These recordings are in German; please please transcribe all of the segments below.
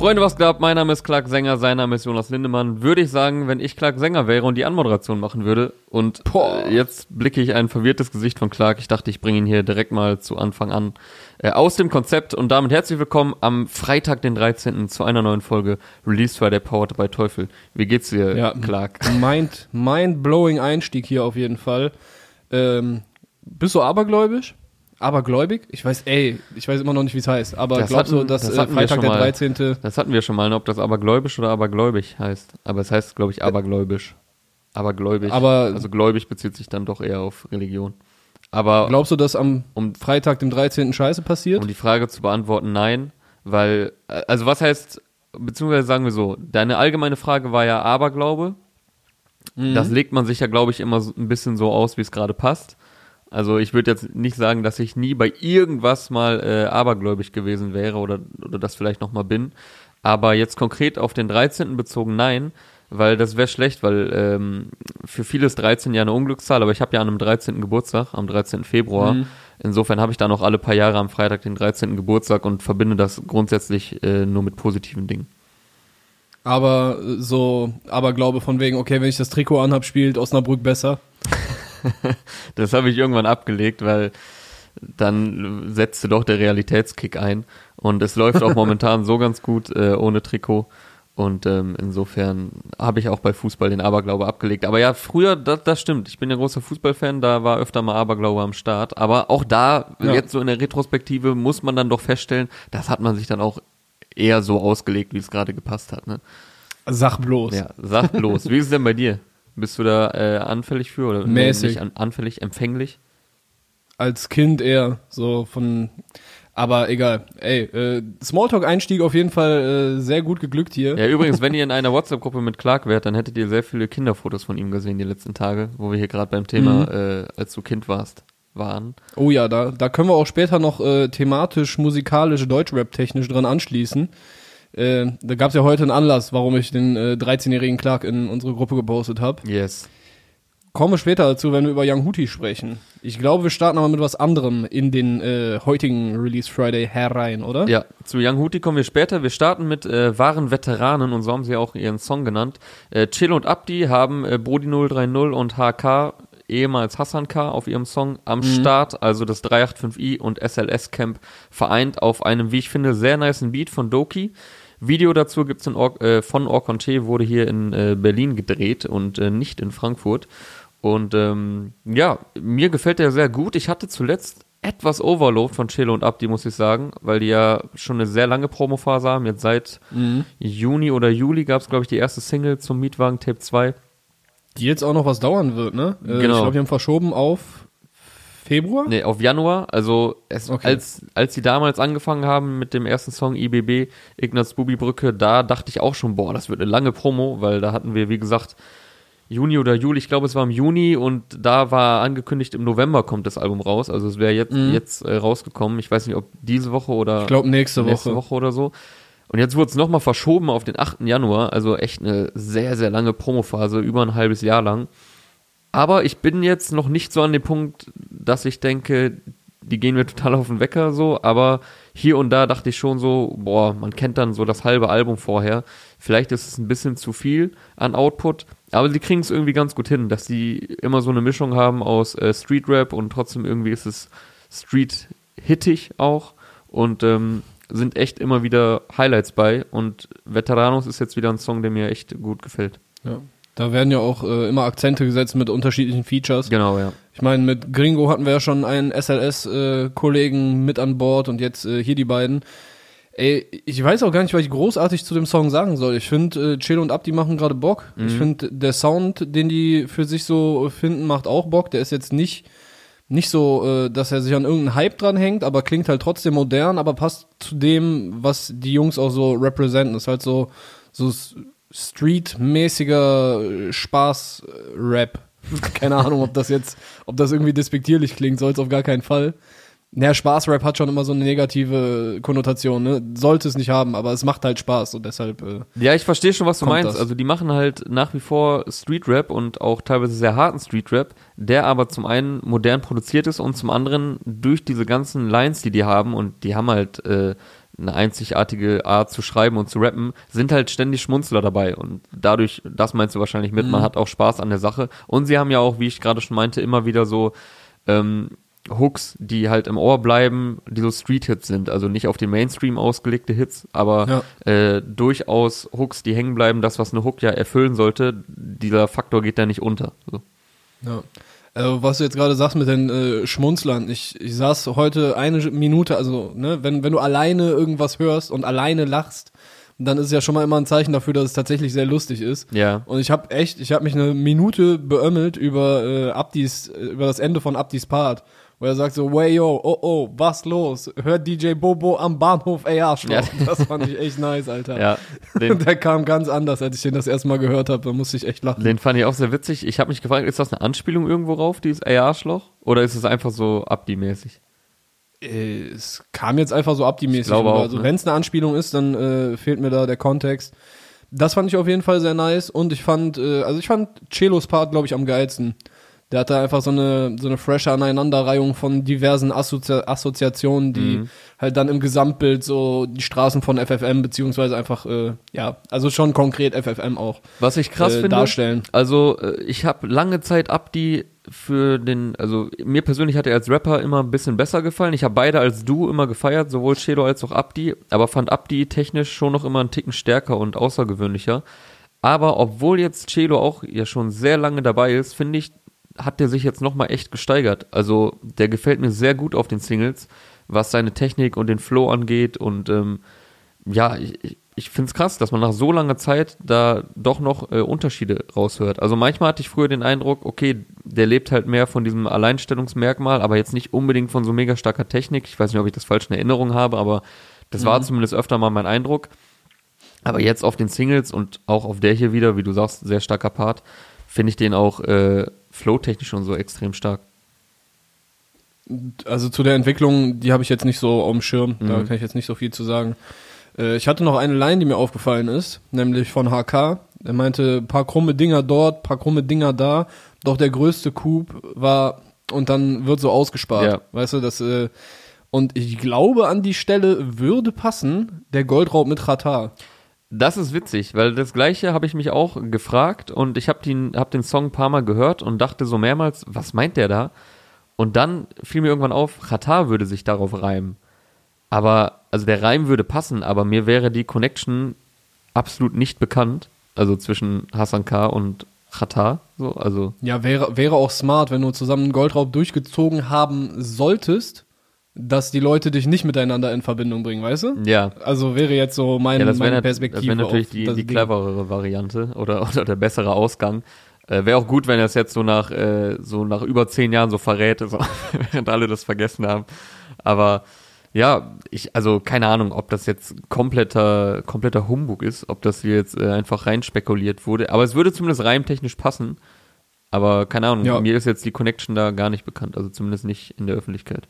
Freunde, was glaubt? Mein Name ist Clark Sänger, sein Name ist Jonas Lindemann. Würde ich sagen, wenn ich Clark Sänger wäre und die Anmoderation machen würde. Und äh, jetzt blicke ich ein verwirrtes Gesicht von Clark. Ich dachte, ich bringe ihn hier direkt mal zu Anfang an. Äh, aus dem Konzept und damit herzlich willkommen am Freitag, den 13. zu einer neuen Folge Release Friday Powered by Teufel. Wie geht's dir, Ja, Clark? Mind, mind-blowing Einstieg hier auf jeden Fall. Ähm, bist du abergläubisch? Abergläubig? Ich weiß, ey, ich weiß immer noch nicht, wie es heißt, aber Das glaubst du, hatten- dass das äh, Freitag der mal. 13. Das hatten wir schon mal, ne, ob das abergläubisch oder abergläubig heißt. Aber es heißt, glaube ich, abergläubisch. Abergläubig. Aber- also gläubig bezieht sich dann doch eher auf Religion. Aber Glaubst du, dass am um Freitag, dem 13. Scheiße passiert? Um die Frage zu beantworten, nein, weil, äh, also was heißt, beziehungsweise sagen wir so, deine allgemeine Frage war ja Aberglaube. Mhm. Das legt man sich ja, glaube ich, immer so ein bisschen so aus, wie es gerade passt. Also ich würde jetzt nicht sagen, dass ich nie bei irgendwas mal äh, abergläubig gewesen wäre oder, oder das vielleicht nochmal bin. Aber jetzt konkret auf den 13. bezogen, nein, weil das wäre schlecht, weil ähm, für viele ist 13 ja eine Unglückszahl, aber ich habe ja an einem 13. Geburtstag, am 13. Februar. Mhm. Insofern habe ich dann auch alle paar Jahre am Freitag den 13. Geburtstag und verbinde das grundsätzlich äh, nur mit positiven Dingen. Aber äh, so Aberglaube von wegen, okay, wenn ich das Trikot anhab, spielt Osnabrück besser. Das habe ich irgendwann abgelegt, weil dann setzte doch der Realitätskick ein. Und es läuft auch momentan so ganz gut äh, ohne Trikot. Und ähm, insofern habe ich auch bei Fußball den Aberglaube abgelegt. Aber ja, früher, das, das stimmt. Ich bin ja großer Fußballfan, da war öfter mal Aberglaube am Start. Aber auch da, Ja. jetzt so in der Retrospektive, muss man dann doch feststellen, das hat man sich dann auch eher so ausgelegt, wie es gerade gepasst hat. Ne? Sag bloß. Ja, sag bloß. Wie ist es denn bei dir? Bist du da äh, anfällig für oder nee, Mäßig. nicht an, anfällig, empfänglich? Als Kind eher so von. Aber egal. Ey, äh, Smalltalk-Einstieg auf jeden Fall äh, sehr gut geglückt hier. Ja, übrigens, wenn ihr in einer WhatsApp-Gruppe mit Clark wärt, dann hättet ihr sehr viele Kinderfotos von ihm gesehen die letzten Tage, wo wir hier gerade beim Thema, äh, als du Kind warst, waren. Oh ja, da, da können wir auch später noch äh, thematisch, musikalisch, Deutschrap-technisch dran anschließen. Äh, da gab es ja heute einen Anlass, warum ich den äh, 13-jährigen Clark in unsere Gruppe gepostet habe. Yes. Kommen wir später dazu, wenn wir über Young Hootie sprechen. Ich glaube, wir starten aber mit was anderem in den äh, heutigen Release Friday herein, oder? Ja, zu Young Hootie kommen wir später. Wir starten mit äh, wahren Veteranen und so haben sie auch ihren Song genannt. Äh, Chill und Abdi haben äh, Brody 030 und HK, ehemals Hassan K, auf ihrem Song am Start, also das 385i und SLS Camp vereint auf einem, wie ich finde, sehr niceen Beat von Doki. Video dazu gibt's in Or äh, von Orconte, wurde hier in äh, Berlin gedreht und äh, nicht in Frankfurt. Und ähm, ja, mir gefällt der sehr gut. Ich hatte zuletzt etwas Overload von Chelo und Abdi, muss ich sagen, weil die ja schon eine sehr lange Promophase haben. Jetzt seit Juni oder Juli gab's glaub glaube ich, die erste Single zum Mietwagen Tape 2. Die jetzt auch noch was dauern wird, ne? Äh, Genau. Ich glaube, die haben verschoben auf Februar. Nee, auf Januar. Also es, Okay. als, als sie damals angefangen haben mit dem ersten Song IBB, Ignaz Bubi Brücke, da dachte ich auch schon, boah, das wird eine lange Promo, weil da hatten wir, wie gesagt, Juni oder Juli, ich glaube, es war im Juni und da war angekündigt, im November kommt das Album raus. Also es wäre jetzt, jetzt äh, rausgekommen. Ich weiß nicht, ob diese Woche oder Ich glaube, nächste Woche. nächste Woche oder so. Und jetzt wurde es nochmal verschoben auf den 8. Januar, also echt eine sehr, sehr lange Promophase, über ein halbes Jahr lang. Aber ich bin jetzt noch nicht so an dem Punkt, dass ich denke, die gehen mir total auf den Wecker so, aber hier und da dachte ich schon so, boah, man kennt dann so das halbe Album vorher. Vielleicht ist es ein bisschen zu viel an Output, aber sie kriegen es irgendwie ganz gut hin, dass sie immer so eine Mischung haben aus äh, Street Rap und trotzdem irgendwie ist es Street hittig auch und ähm, sind echt immer wieder Highlights bei und Veteranos ist jetzt wieder ein Song, der mir echt gut gefällt. Ja. Da werden ja auch äh, immer Akzente gesetzt mit unterschiedlichen Features. Genau, ja. Ich meine, mit Gringo hatten wir ja schon einen SLS-Kollegen mit an Bord und jetzt äh, hier die beiden. Ey, ich weiß auch gar nicht, was ich großartig zu dem Song sagen soll. Ich finde, äh, Chill und Abdi machen gerade Bock. Ich finde, der Sound, den die für sich so finden, macht auch Bock. Der ist jetzt nicht, nicht so, äh, dass er sich an irgendeinen Hype dran hängt, aber klingt halt trotzdem modern, aber passt zu dem, was die Jungs auch so representen. ist halt so, so street-mäßiger äh, Spaß-Rap. Keine Ahnung, ob das jetzt, ob das irgendwie despektierlich klingt, soll es auf gar keinen Fall. Naja, Spaß-Rap hat schon immer so eine negative Konnotation, ne? Sollte es nicht haben, aber es macht halt Spaß und deshalb, äh, Ja, ich verstehe schon, was du meinst. das. Also die machen halt nach wie vor Street Rap und auch teilweise sehr harten Street Rap, der aber zum einen modern produziert ist und zum anderen durch diese ganzen Lines, die die haben und die haben halt äh, eine einzigartige Art zu schreiben und zu rappen, sind halt ständig Schmunzler dabei. Und dadurch, das meinst du wahrscheinlich mit, man hat auch Spaß an der Sache. Und sie haben ja auch, wie ich gerade schon meinte, immer wieder so ähm, Hooks, die halt im Ohr bleiben, die so Street-Hits sind. Also nicht auf den Mainstream ausgelegte Hits, aber äh, durchaus Hooks, die hängen bleiben, das, was eine Hook ja erfüllen sollte, dieser Faktor geht da nicht unter. So. Ja. Äh, was du jetzt gerade sagst mit den äh, Schmunzlern, ich, ich saß heute eine Minute, also ne, wenn, wenn du alleine irgendwas hörst und alleine lachst, dann ist es ja schon mal immer ein Zeichen dafür, dass es tatsächlich sehr lustig ist. Ja. Und ich habe echt, ich habe mich eine Minute beömmelt über äh, Abdis, äh, über das Ende von Abdis Part, wo er sagt so, way yo, oh oh, was los? Hört DJ Bobo am Bahnhof, ey Arschloch. Ja. Das fand ich echt nice, Alter. Ja, den, Der kam ganz anders, als ich den das erste Mal gehört habe. Da musste ich echt lachen. den fand ich auch sehr witzig. Ich habe mich gefragt, ist das eine Anspielung irgendwo rauf, dieses Ey Arschloch? Oder ist es einfach so Abdi-mäßig? Äh, es kam jetzt einfach so abdi-mäßig. Also ne? wenn es eine Anspielung ist, dann äh, fehlt mir da der Kontext. Das fand ich auf jeden Fall sehr nice und ich fand, äh, also ich fand Celos Part, glaube ich, am geilsten. Der hatte einfach so eine, so eine frische Aneinanderreihung von diversen Assozi Assoziationen, die Mhm. halt dann im Gesamtbild so die Straßen von FFM, beziehungsweise einfach, äh, ja, also schon konkret FFM auch Was ich krass äh, finde, darstellen. also äh, ich habe lange Zeit Abdi für den, also mir persönlich hat er als Rapper immer ein bisschen besser gefallen. Ich habe beide als Du immer gefeiert, sowohl Chelo als auch Abdi, aber fand Abdi technisch schon noch immer einen Ticken stärker und außergewöhnlicher. Aber obwohl jetzt Chelo auch ja schon sehr lange dabei ist, finde ich, hat der sich jetzt nochmal echt gesteigert. Also der gefällt mir sehr gut auf den Singles, was seine Technik und den Flow angeht und ähm, ja, ich, ich- finde es krass, dass man nach so langer Zeit da doch noch äh, Unterschiede raushört. Also manchmal hatte ich früher den Eindruck, okay, der lebt halt mehr von diesem Alleinstellungsmerkmal, aber jetzt nicht unbedingt von so mega starker Technik. Ich weiß nicht, ob ich das falsch in Erinnerung habe, aber das war zumindest öfter mal mein Eindruck. Aber jetzt auf den Singles und auch auf der hier wieder, wie du sagst, sehr starker Part, finde ich den auch äh, flowtechnisch schon so extrem stark. Also zu der Entwicklung, die habe ich jetzt nicht so auf dem Schirm, da Mhm. kann ich jetzt nicht so viel zu sagen. Äh, ich hatte noch eine Line, die mir aufgefallen ist, nämlich von HK. Er meinte, paar krumme Dinger dort, paar krumme Dinger da, doch der größte Coup war und dann wird so ausgespart. Ja. Weißt du, das äh, und ich glaube an die Stelle würde passen, der Goldraub mit Ratar. Das ist witzig, weil das gleiche habe ich mich auch gefragt und ich habe den, hab den Song ein paar Mal gehört und dachte so mehrmals, was meint der da? Und dann fiel mir irgendwann auf, Qatar würde sich darauf reimen. Aber, also der Reim würde passen, aber mir wäre die Connection absolut nicht bekannt. Also zwischen Hassan K. und Qatar. So, also, Ja, wäre, wäre auch smart, wenn du zusammen einen Goldraub durchgezogen haben solltest, dass die Leute dich nicht miteinander in Verbindung bringen, weißt du? ja. Also wäre jetzt so mein, Ja, das wäre meine Perspektive. das wär natürlich die, die cleverere Variante oder, oder der bessere Ausgang. Äh, wäre auch gut, wenn er es jetzt so nach, äh, so nach über zehn Jahren so verrät, so, während alle das vergessen haben. Aber ja, ich, also keine Ahnung, ob das jetzt kompletter, kompletter Humbug ist, ob das hier jetzt äh, einfach rein spekuliert wurde. Aber es würde zumindest reimtechnisch passen. Aber keine Ahnung, Ja. mir ist jetzt die Connection da gar nicht bekannt, also zumindest nicht in der Öffentlichkeit.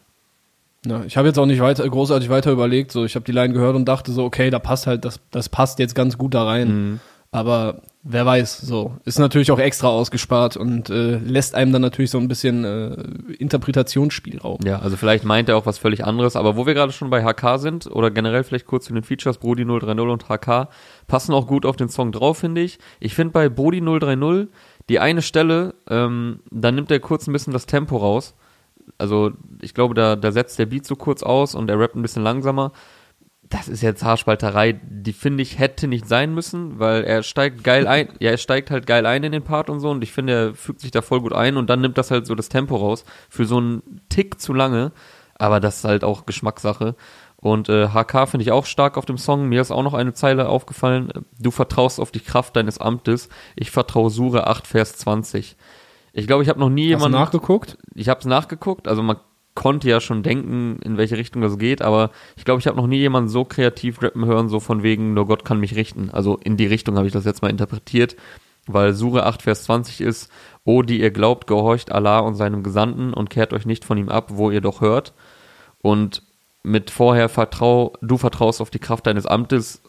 Ja, ich habe jetzt auch nicht weiter, großartig weiter überlegt. So, ich habe die Line gehört und dachte so, okay, da passt halt, das, das passt jetzt ganz gut da rein. Mhm. Aber wer weiß, so ist natürlich auch extra ausgespart und äh, lässt einem dann natürlich so ein bisschen äh, Interpretationsspielraum. Ja, also vielleicht meint er auch was völlig anderes, aber wo wir gerade schon bei HK sind, oder generell vielleicht kurz zu den Features, Brody 030 und HK, passen auch gut auf den Song drauf, finde ich. Ich finde bei Brody 030 die eine Stelle, ähm, da nimmt er kurz ein bisschen das Tempo raus. Also ich glaube, da, da setzt der Beat so kurz aus und er rappt ein bisschen langsamer. Das ist jetzt Haarspalterei, die finde ich hätte nicht sein müssen, weil er steigt geil ein, ja, er steigt halt geil ein in den Part und so und ich finde, er fügt sich da voll gut ein und dann nimmt das halt so das Tempo raus für so einen Tick zu lange, aber das ist halt auch Geschmackssache. Und äh, HK finde ich auch stark auf dem Song. Mir ist auch noch eine Zeile aufgefallen. Du vertraust auf die Kraft deines Amtes. Ich vertraue Sure 8, Vers 20. Ich glaube, ich habe noch nie Hast du jemanden nachgeguckt? ich habe es nachgeguckt, also man konnte ja schon denken, in welche Richtung das geht, aber ich glaube, ich habe noch nie jemanden so kreativ rappen hören, so von wegen, nur Gott kann mich richten. Also in die Richtung habe ich das jetzt mal interpretiert, weil Sure 8, Vers 20 ist, O, die ihr glaubt, gehorcht Allah und seinem Gesandten und kehrt euch nicht von ihm ab, wo ihr doch hört. Und mit vorher vertrau, du vertraust auf die Kraft deines Amtes,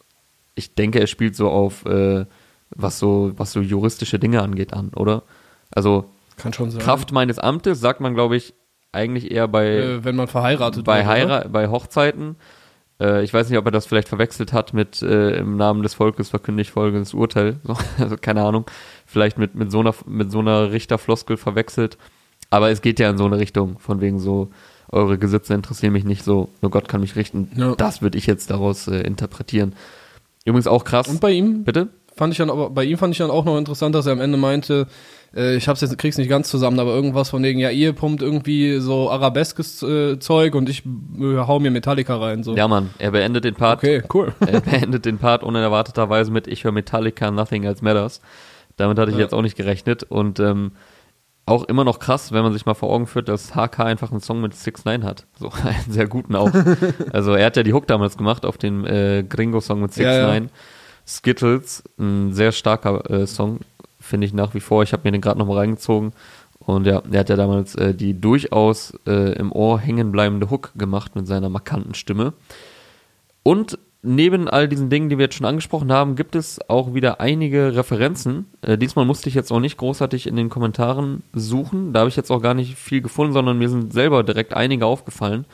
ich denke, er spielt so auf, äh, was so, was so juristische Dinge angeht an, oder? Also, Kann schon sein. Kraft meines Amtes sagt man, glaube ich, eigentlich eher bei, äh, wenn man verheiratet bei, wird, bei Hochzeiten. Äh, ich weiß nicht, ob er das vielleicht verwechselt hat mit äh, im Namen des Volkes verkündigt folgendes Urteil. So, also keine Ahnung. Vielleicht mit, mit so einer, mit so einer Richterfloskel verwechselt. Aber es geht ja in so eine Richtung, von wegen so, eure Gesetze interessieren mich nicht so, nur Gott kann mich richten. Ja. Das würde ich jetzt daraus äh, interpretieren. Übrigens auch krass. Und bei ihm Bitte? fand ich dann aber bei ihm fand ich dann auch noch interessant, dass er am Ende meinte, äh, ich hab's jetzt krieg's nicht ganz zusammen, aber irgendwas von wegen ja ihr pumpt irgendwie so arabeskes äh, Zeug und ich äh, hau mir Metallica rein so. Ja, Mann, er beendet den Part Okay, cool. er beendet den Part unerwarteterweise mit Ich höre Metallica, Nothing Else Matters. Damit hatte ich Ja. jetzt auch nicht gerechnet und ähm, auch immer noch krass, wenn man sich mal vor Augen führt, dass HK einfach einen Song mit 6 9 hat. So einen sehr guten auch. also er hat ja die Hook damals gemacht auf dem äh, Gringo-Song mit 6 Ja, ja. 9 Skittles, ein sehr starker äh, Song, finde ich nach wie vor. Ich habe mir den gerade nochmal reingezogen. Und ja, er hat ja damals äh, die durchaus äh, im Ohr hängen bleibende Hook gemacht mit seiner markanten Stimme. Und neben all diesen Dingen, die wir jetzt schon angesprochen haben, gibt es auch wieder einige Referenzen. Äh, diesmal musste ich jetzt auch nicht großartig in den Kommentaren suchen. Da habe ich jetzt auch gar nicht viel gefunden, sondern mir sind selber direkt einige aufgefallen.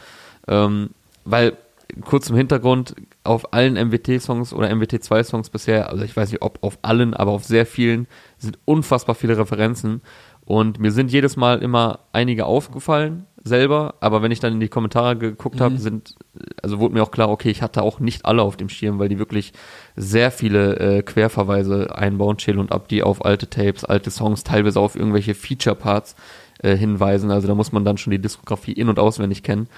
Ähm, weil, kurz im Hintergrund, auf allen MWT-Songs oder MWT2-Songs bisher, also ich weiß nicht, ob auf allen, aber auf sehr vielen, sind unfassbar viele Referenzen. Und mir sind jedes Mal immer einige aufgefallen, selber, aber wenn ich dann in die Kommentare geguckt habe, sind, also wurde mir auch klar, okay, ich hatte auch nicht alle auf dem Schirm, weil die wirklich sehr viele äh, Querverweise einbauen, Chill und Abdi auf alte Tapes, alte Songs, teilweise auf irgendwelche Feature-Parts äh, hinweisen. Also da muss man dann schon die Diskografie in- und auswendig kennen.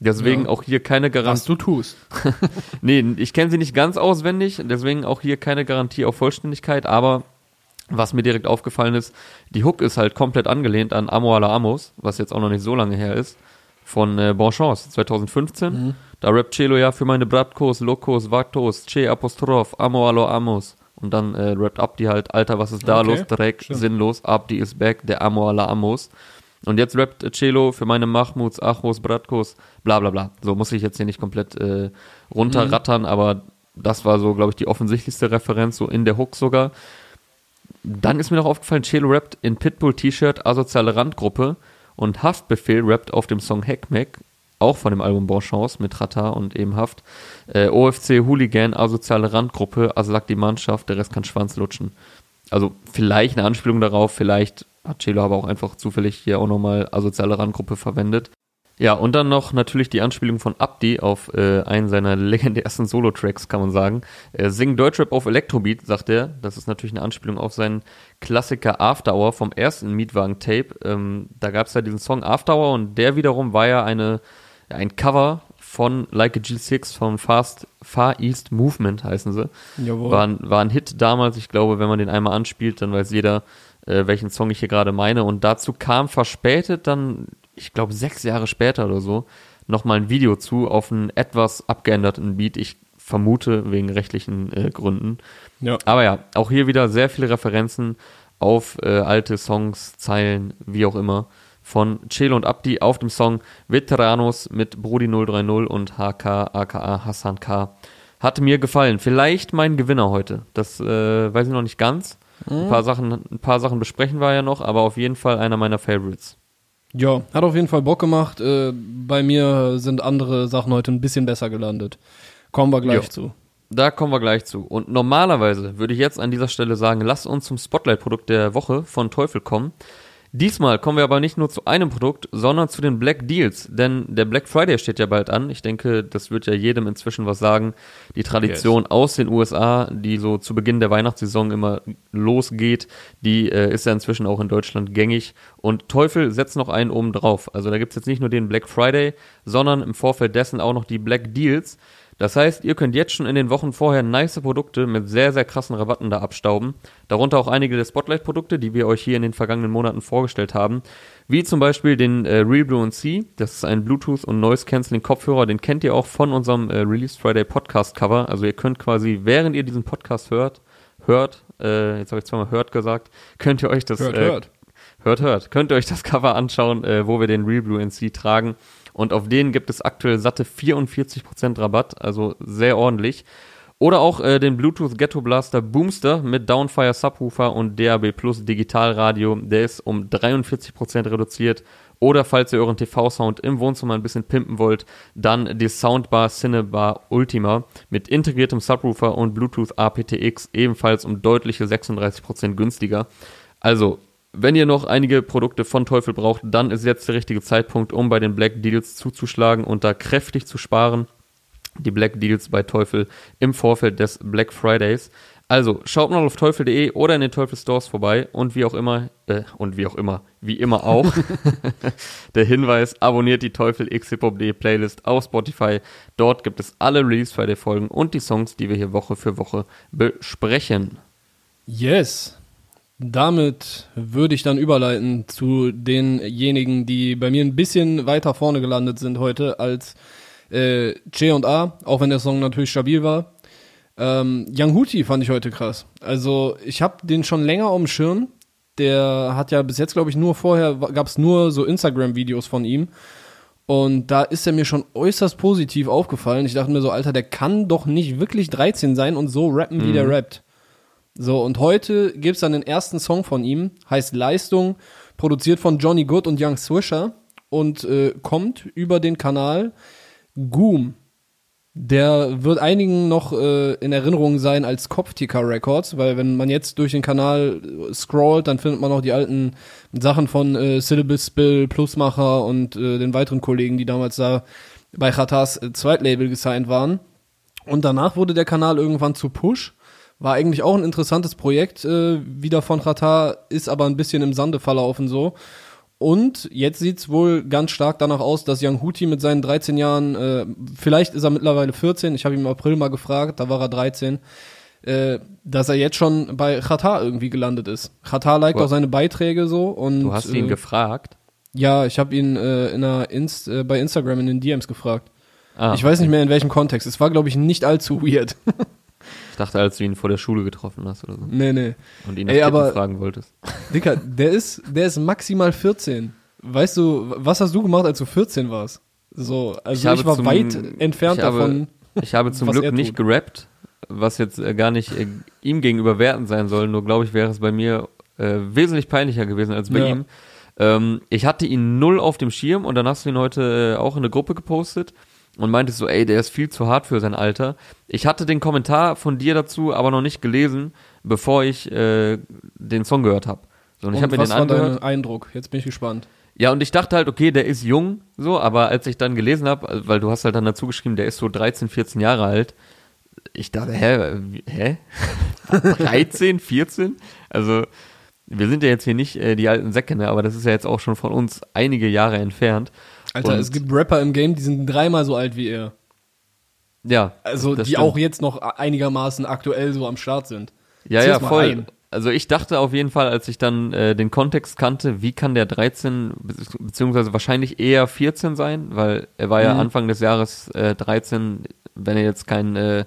Deswegen Ja. auch hier keine Was Garantie. du tust. Nee, ich kenne sie nicht ganz auswendig, deswegen auch hier keine Garantie auf Vollständigkeit, aber was mir direkt aufgefallen ist, die Hook ist halt komplett angelehnt an Amo la Amos, was jetzt auch noch nicht so lange her ist, von äh, Bonchance 2015. Da rappt Chelo ja für meine Bratkos, Lokos, Vatos, Che Apostroph, Amo a la Amos. Und dann äh, rappt Abdi halt, Alter, was ist da Okay, los? Dreck, stimmt. sinnlos, Abdi ist back, der Amo a la Amos. Und jetzt rappt äh, Celo für meine Mahmuds, Achos, Bratkos, bla bla bla. So muss ich jetzt hier nicht komplett äh, runterrattern, aber das war so, glaube ich, die offensichtlichste Referenz, so in der Hook sogar. Dann ist mir noch aufgefallen, Celo rappt in Pitbull-T-Shirt asoziale Randgruppe und Haftbefehl rappt auf dem Song Hackmack, auch von dem Album Bonchance mit Rata und eben Haft. Äh, OFC Hooligan, asoziale Randgruppe, also sagt die Mannschaft, der Rest kann Schwanz lutschen. Also vielleicht eine Anspielung darauf, vielleicht hat Celo aber auch einfach zufällig hier auch nochmal asoziale Randgruppe verwendet. Ja, und dann noch natürlich die Anspielung von Abdi auf äh, einen seiner legendärsten Solo-Tracks, kann man sagen. Äh, Sing Deutschrap auf Elektrobeat, sagt er. Das ist natürlich eine Anspielung auf seinen Klassiker After Hour vom ersten Mietwagen-Tape. Ähm, da gab es ja diesen Song After Hour und der wiederum war ja eine, ein Cover von Like a G6 von Fast Far East Movement heißen sie. Jawohl. War ein, war ein Hit damals. Ich glaube, wenn man den einmal anspielt, dann weiß jeder, äh, welchen Song ich hier gerade meine. Und dazu kam verspätet dann, ich glaube, sechs Jahre später oder so, nochmal ein Video zu auf einen etwas abgeänderten Beat. Ich vermute wegen rechtlichen äh, Gründen. Ja. Aber ja, auch hier wieder sehr viele Referenzen auf äh, alte Songs, Zeilen, wie auch immer. Von Chelo und Abdi auf dem Song Veteranos mit Brody 030 und HK, aka Hassan K. Hat mir gefallen. Vielleicht mein Gewinner heute. Das äh, weiß ich noch nicht ganz. Ein, paar Sachen, ein paar Sachen besprechen wir ja noch, aber auf jeden Fall einer meiner Favorites. Ja, hat auf jeden Fall Bock gemacht. Äh, bei mir sind andere Sachen heute ein bisschen besser gelandet. Kommen wir gleich Jo. zu. Da kommen wir gleich zu. Und normalerweise würde ich jetzt an dieser Stelle sagen, lasst uns zum Spotlight-Produkt der Woche von Teufel kommen. Diesmal kommen wir aber nicht nur zu einem Produkt, sondern zu den Black Deals. Denn der Black Friday steht ja bald an. Ich denke, das wird ja jedem inzwischen was sagen. Die Tradition aus den USA, die so zu Beginn der Weihnachtssaison immer losgeht, die äh, ist ja inzwischen auch in Deutschland gängig. Und Teufel setzt noch einen oben drauf. Also da gibt's jetzt nicht nur den Black Friday, sondern im Vorfeld dessen auch noch die Black Deals. Das heißt, ihr könnt jetzt schon in den Wochen vorher nice Produkte mit sehr, sehr krassen Rabatten da abstauben. Darunter auch einige der Spotlight-Produkte, die wir euch hier in den vergangenen Monaten vorgestellt haben. Wie zum Beispiel den äh, Real Blue C. Das ist ein Bluetooth- und Noise-Canceling-Kopfhörer. Den kennt ihr auch von unserem äh, Release Friday Podcast-Cover. Also ihr könnt quasi, während ihr diesen Podcast hört, hört, äh, jetzt habe ich zweimal hört gesagt, könnt ihr euch das Hört, äh, hört. hört, hört. Könnt ihr euch das Cover anschauen, äh, wo wir den Real Blue NC tragen. Und auf denen gibt es aktuell satte 44% Rabatt, also sehr ordentlich. Oder auch äh, den Bluetooth Ghetto Blaster Boomster mit Downfire Subwoofer und DAB Plus Digitalradio. Der ist um 43% reduziert Oder falls ihr euren TV-Sound im Wohnzimmer ein bisschen pimpen wollt, dann die Soundbar Cinebar Ultima mit integriertem Subwoofer und Bluetooth aptX ebenfalls um deutliche 36% günstiger. Also, wenn ihr noch einige Produkte von Teufel braucht, dann ist jetzt der richtige Zeitpunkt, um bei den Black Deals zuzuschlagen und da kräftig zu sparen. Die Black Deals bei Teufel im Vorfeld des Black Fridays. Also, schaut mal auf teufel.de oder in den Teufel Stores vorbei und wie auch immer, äh, und wie auch immer, wie immer auch, der Hinweis, abonniert die Teufel X Hip Hop Playlist auf Spotify. Dort gibt es alle Release Friday Folgen und die Songs, die wir hier Woche für Woche besprechen. Yes. Damit würde ich dann überleiten zu denjenigen, die bei mir ein bisschen weiter vorne gelandet sind heute als äh, C und A, auch wenn der Song natürlich stabil war. Ähm, Young Hootie fand ich heute krass. Also ich habe den schon länger auf dem Schirm. Der hat ja bis jetzt, glaube ich, nur vorher, gab es nur so Instagram-Videos von ihm. Und da ist er mir schon äußerst positiv aufgefallen. Ich dachte mir so, Alter, der kann doch nicht wirklich 13 sein und so rappen, wie mhm. der rappt. So, und heute gibt's dann den ersten Song von ihm, heißt Leistung, produziert von Johnny Good und Young Swisher und äh, kommt über den Kanal Goom. Der wird einigen noch äh, in Erinnerung sein als Kopfticker Records, weil wenn man jetzt durch den Kanal scrollt, dann findet man auch die alten Sachen von äh, Syllable Spill, Plusmacher und äh, den weiteren Kollegen, die damals da bei Khatas äh, Zweitlabel gesigned waren. Und danach wurde der Kanal irgendwann zu Push war eigentlich auch ein interessantes Projekt äh, wieder von Qatar, ist aber ein bisschen im Sande verlaufen so. Und jetzt sieht's wohl ganz stark danach aus, dass Young Huti mit seinen 13 Jahren, äh, vielleicht ist er mittlerweile 14, ich habe ihn im April mal gefragt, da war er 13, äh, dass er jetzt schon bei Qatar irgendwie gelandet ist. Qatar liked auch seine Beiträge so und Du hast ihn äh, gefragt? Ja, ich habe ihn äh, in einer Inst äh, bei Instagram in den DMs gefragt. Ah, ich weiß nicht mehr in welchem Kontext. Es war glaube ich nicht allzu weird. dachte, als du ihn vor der Schule getroffen hast oder so. Nee, nee. Und ihn nach Ey, aber, fragen wolltest. Dicker, der ist, der ist maximal 14. Weißt du, was hast du gemacht, als du 14 warst? So, also ich, ich war zum, weit entfernt ich davon. Habe, ich habe zum Glück nicht gerappt, was jetzt äh, gar nicht äh, ihm gegenüber wertend sein soll, nur glaube ich, wäre es bei mir äh, wesentlich peinlicher gewesen als bei ja. ihm. Ähm, ich hatte ihn null auf dem Schirm und dann hast du ihn heute äh, auch in eine Gruppe gepostet und meinte so, ey, der ist viel zu hart für sein Alter. Ich hatte den Kommentar von dir dazu aber noch nicht gelesen, bevor ich äh, den Song gehört habe. So, und, und ich habe mir den angehört. Dein Eindruck? Jetzt bin ich gespannt. Ja, und ich dachte halt, okay, der ist jung, so, aber als ich dann gelesen habe, weil du hast halt dann dazu geschrieben, der ist so 13, 14 Jahre alt, ich dachte, hä, hä? 13, 14? Also, wir sind ja jetzt hier nicht äh, die alten Säcke, ne, aber das ist ja jetzt auch schon von uns einige Jahre entfernt. Alter, und es gibt Rapper im Game, die sind dreimal so alt wie er. Ja. Also, die stimmt. auch jetzt noch einigermaßen aktuell so am Start sind. Ja, Zieh's ja, voll. Ein. Also ich dachte auf jeden Fall, als ich dann äh, den Kontext kannte, wie kann der 13 beziehungsweise wahrscheinlich eher 14 sein, weil er war ja mhm. Anfang des Jahres äh, 13, wenn er jetzt kein äh,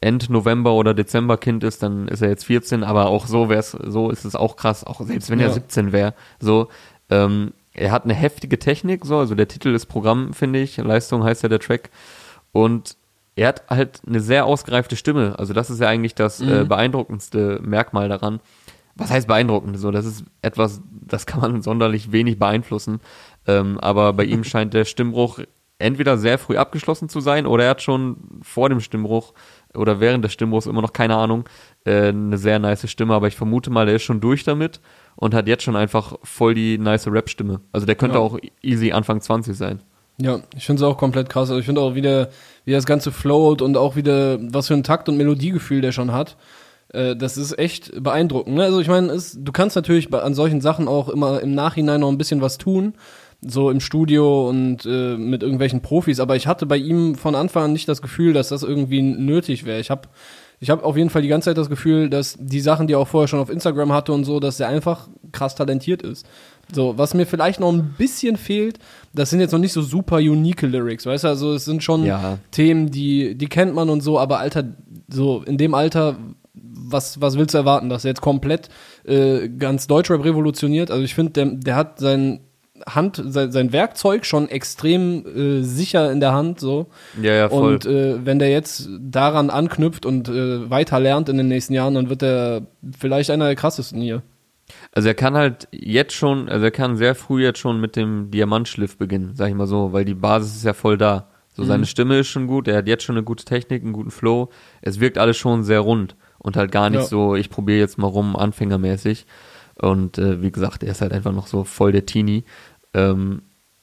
End November oder Dezember Kind ist, dann ist er jetzt 14, aber auch so wär's, so ist es auch krass, auch selbst wenn ja. er 17 wäre, so ähm, er hat eine heftige Technik, so, also der Titel ist Programm, finde ich. Leistung heißt ja der Track. Und er hat halt eine sehr ausgereifte Stimme. Also das ist ja eigentlich das äh, mhm. äh, beeindruckendste Merkmal daran. Was heißt beeindruckend? So, das ist etwas, das kann man sonderlich wenig beeinflussen. Ähm, aber bei ihm scheint der Stimmbruch entweder sehr früh abgeschlossen zu sein oder er hat schon vor dem Stimmbruch oder während des Stimmbruchs immer noch keine Ahnung äh, eine sehr nice Stimme. Aber ich vermute mal, er ist schon durch damit und hat jetzt schon einfach voll die nice Rap-Stimme. Also der könnte ja. auch easy Anfang 20 sein. Ja, ich finde es auch komplett krass. Also ich finde auch wieder, wie das Ganze float und auch wieder, was für ein Takt und Melodiegefühl der schon hat. Äh, das ist echt beeindruckend. Ne? Also ich meine, du kannst natürlich an solchen Sachen auch immer im Nachhinein noch ein bisschen was tun. So im Studio und äh, mit irgendwelchen Profis. Aber ich hatte bei ihm von Anfang an nicht das Gefühl, dass das irgendwie nötig wäre. Ich habe ich habe auf jeden Fall die ganze Zeit das Gefühl, dass die Sachen, die er auch vorher schon auf Instagram hatte und so, dass er einfach krass talentiert ist. So, was mir vielleicht noch ein bisschen fehlt, das sind jetzt noch nicht so super unique Lyrics, weißt du? Also es sind schon ja. Themen, die, die kennt man und so, aber Alter, so in dem Alter, was, was willst du erwarten, dass er jetzt komplett äh, ganz Deutschrap revolutioniert? Also ich finde, der, der hat sein Hand, sein, sein Werkzeug schon extrem äh, sicher in der Hand, so. Ja, ja, voll. Und äh, wenn der jetzt daran anknüpft und äh, weiter lernt in den nächsten Jahren, dann wird er vielleicht einer der krassesten hier. Also er kann halt jetzt schon, also er kann sehr früh jetzt schon mit dem Diamantschliff beginnen, sag ich mal so, weil die Basis ist ja voll da. So seine Mhm. Stimme ist schon gut, er hat jetzt schon eine gute Technik, einen guten Flow. Es wirkt alles schon sehr rund und halt gar nicht Ja. so, ich probiere jetzt mal rum, anfängermäßig. Und äh, wie gesagt, er ist halt einfach noch so voll der Teenie. Ähm,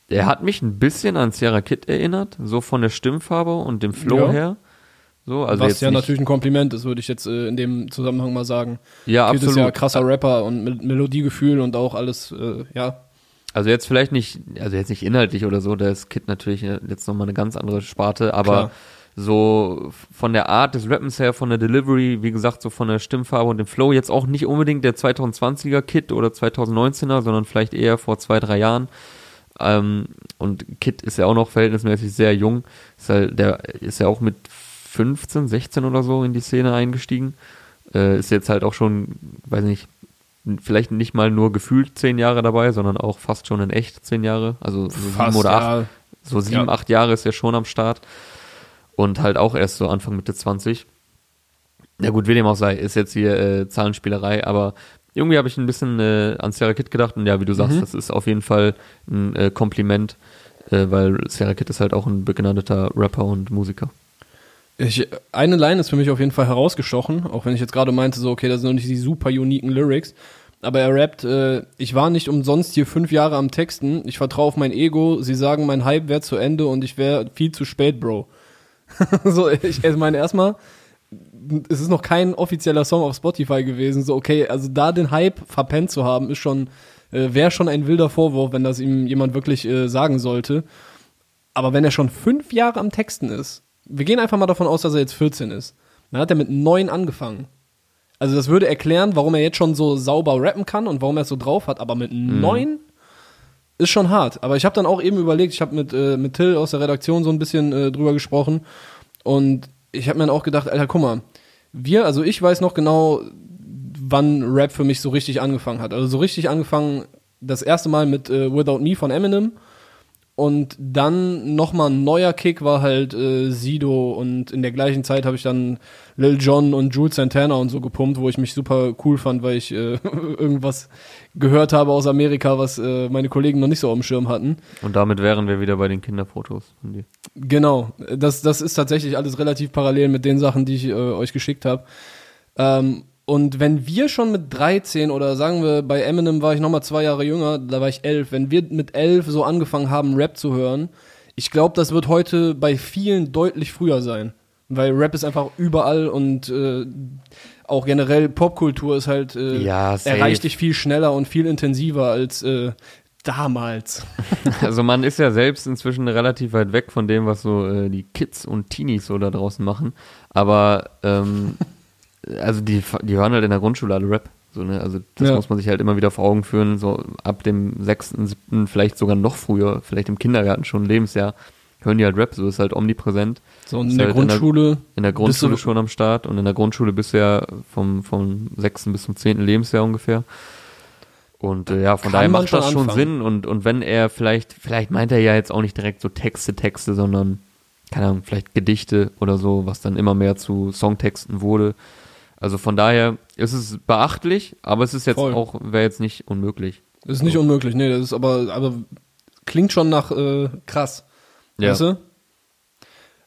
er hat mich ein bisschen an Sierra Kid erinnert, so von der Stimmfarbe und dem Flow Ja. her. So, also Was ja natürlich ein Kompliment ist, würde ich jetzt äh, in dem Zusammenhang mal sagen. ja, Kid absolut. ist ja krasser Rapper und mit Melodiegefühl und auch alles, äh, ja. Also jetzt vielleicht nicht, also jetzt nicht inhaltlich oder so, da ist Kid natürlich äh, jetzt nochmal eine ganz andere Sparte, aber Klar. So von der Art des Rappens her, von der Delivery, wie gesagt, so von der Stimmfarbe und dem Flow, jetzt auch nicht unbedingt der 2020er Kid oder 2019er, sondern vielleicht eher vor zwei, drei Jahren. Ähm, und Kid ist ja auch noch verhältnismäßig sehr jung, ist halt, der ist ja auch mit 15, 16 oder so in die Szene eingestiegen. Äh, ist jetzt halt auch schon, weiß nicht, vielleicht nicht mal nur gefühlt zehn Jahre dabei, sondern auch fast schon in echt zehn Jahre. Also so sieben oder acht, ja. so sieben, Ja. acht Jahre ist er schon am Start. Und halt auch erst so Anfang Mitte 20. Ja gut, wie dem auch sei, ist jetzt hier äh, Zahlenspielerei, aber irgendwie habe ich ein bisschen äh, an Sarah Kid gedacht und ja, wie du sagst, Mhm. das ist auf jeden Fall ein äh, Kompliment, äh, weil Sarah Kid ist halt auch ein begnadeter Rapper und Musiker. Ich, eine Line ist für mich auf jeden Fall herausgestochen, auch wenn ich jetzt gerade meinte, so, okay, das sind noch nicht die super uniken Lyrics. Aber er rappt, äh, ich war nicht umsonst hier fünf Jahre am Texten, ich vertraue auf mein Ego, sie sagen, mein Hype wäre zu Ende und ich wäre viel zu spät, Bro. so, ich, ich meine, erstmal, es ist noch kein offizieller Song auf Spotify gewesen, so, okay, also da den Hype verpennt zu haben, ist schon, äh, wäre schon ein wilder Vorwurf, wenn das ihm jemand wirklich äh, sagen sollte. Aber wenn er schon fünf Jahre am Texten ist, wir gehen einfach mal davon aus, dass er jetzt 14 ist, dann hat er mit neun angefangen. Also das würde erklären, warum er jetzt schon so sauber rappen kann und warum er es so drauf hat, aber mit neun ist schon hart. Aber ich habe dann auch eben überlegt, ich habe mit, äh, mit Till aus der Redaktion so ein bisschen äh, drüber gesprochen und ich habe mir dann auch gedacht, Alter, guck mal, wir, also ich weiß noch genau, wann Rap für mich so richtig angefangen hat. Also so richtig angefangen das erste Mal mit äh, Without Me von Eminem und dann nochmal ein neuer Kick war halt äh, Sido und in der gleichen Zeit habe ich dann Lil Jon und Jules Santana und so gepumpt, wo ich mich super cool fand, weil ich äh, irgendwas gehört habe aus Amerika, was äh, meine Kollegen noch nicht so auf dem Schirm hatten. Und damit wären wir wieder bei den Kinderfotos von dir. Genau, das, das ist tatsächlich alles relativ parallel mit den Sachen, die ich äh, euch geschickt habe. Ähm, und wenn wir schon mit 13 oder sagen wir, bei Eminem war ich nochmal zwei Jahre jünger, da war ich elf, wenn wir mit elf so angefangen haben, Rap zu hören, ich glaube, das wird heute bei vielen deutlich früher sein. Weil Rap ist einfach überall und äh, auch generell Popkultur ist halt, äh, Ja, erreicht dich viel schneller und viel intensiver als äh, damals. Also man ist ja selbst inzwischen relativ weit weg von dem, was so äh, die Kids und Teenies so da draußen machen. Aber ähm, also die, die hören halt in der Grundschule alle Rap. So, ne? Also das Ja. muss man sich halt immer wieder vor Augen führen. So ab dem sechsten, siebten, vielleicht sogar noch früher, vielleicht im Kindergarten schon Lebensjahr, hören die halt Rap. So ist halt omnipräsent. So und in der halt in der- Grundschule. In der Grundschule du- schon am Start und in der Grundschule bist du ja vom, vom sechsten bis zum zehnten Lebensjahr ungefähr. Und äh, ja, von daher macht das schon schon anfangen. Sinn. Und, und wenn er vielleicht, vielleicht meint er ja jetzt auch nicht direkt so Texte, Texte, sondern, keine Ahnung, vielleicht Gedichte oder so, was dann immer mehr zu Songtexten wurde. Also von daher ist es beachtlich, aber es ist jetzt Voll. auch, wäre jetzt nicht unmöglich. Ist nicht unmöglich, nee, das ist aber, aber klingt schon nach äh, krass. Ja. Weißt du?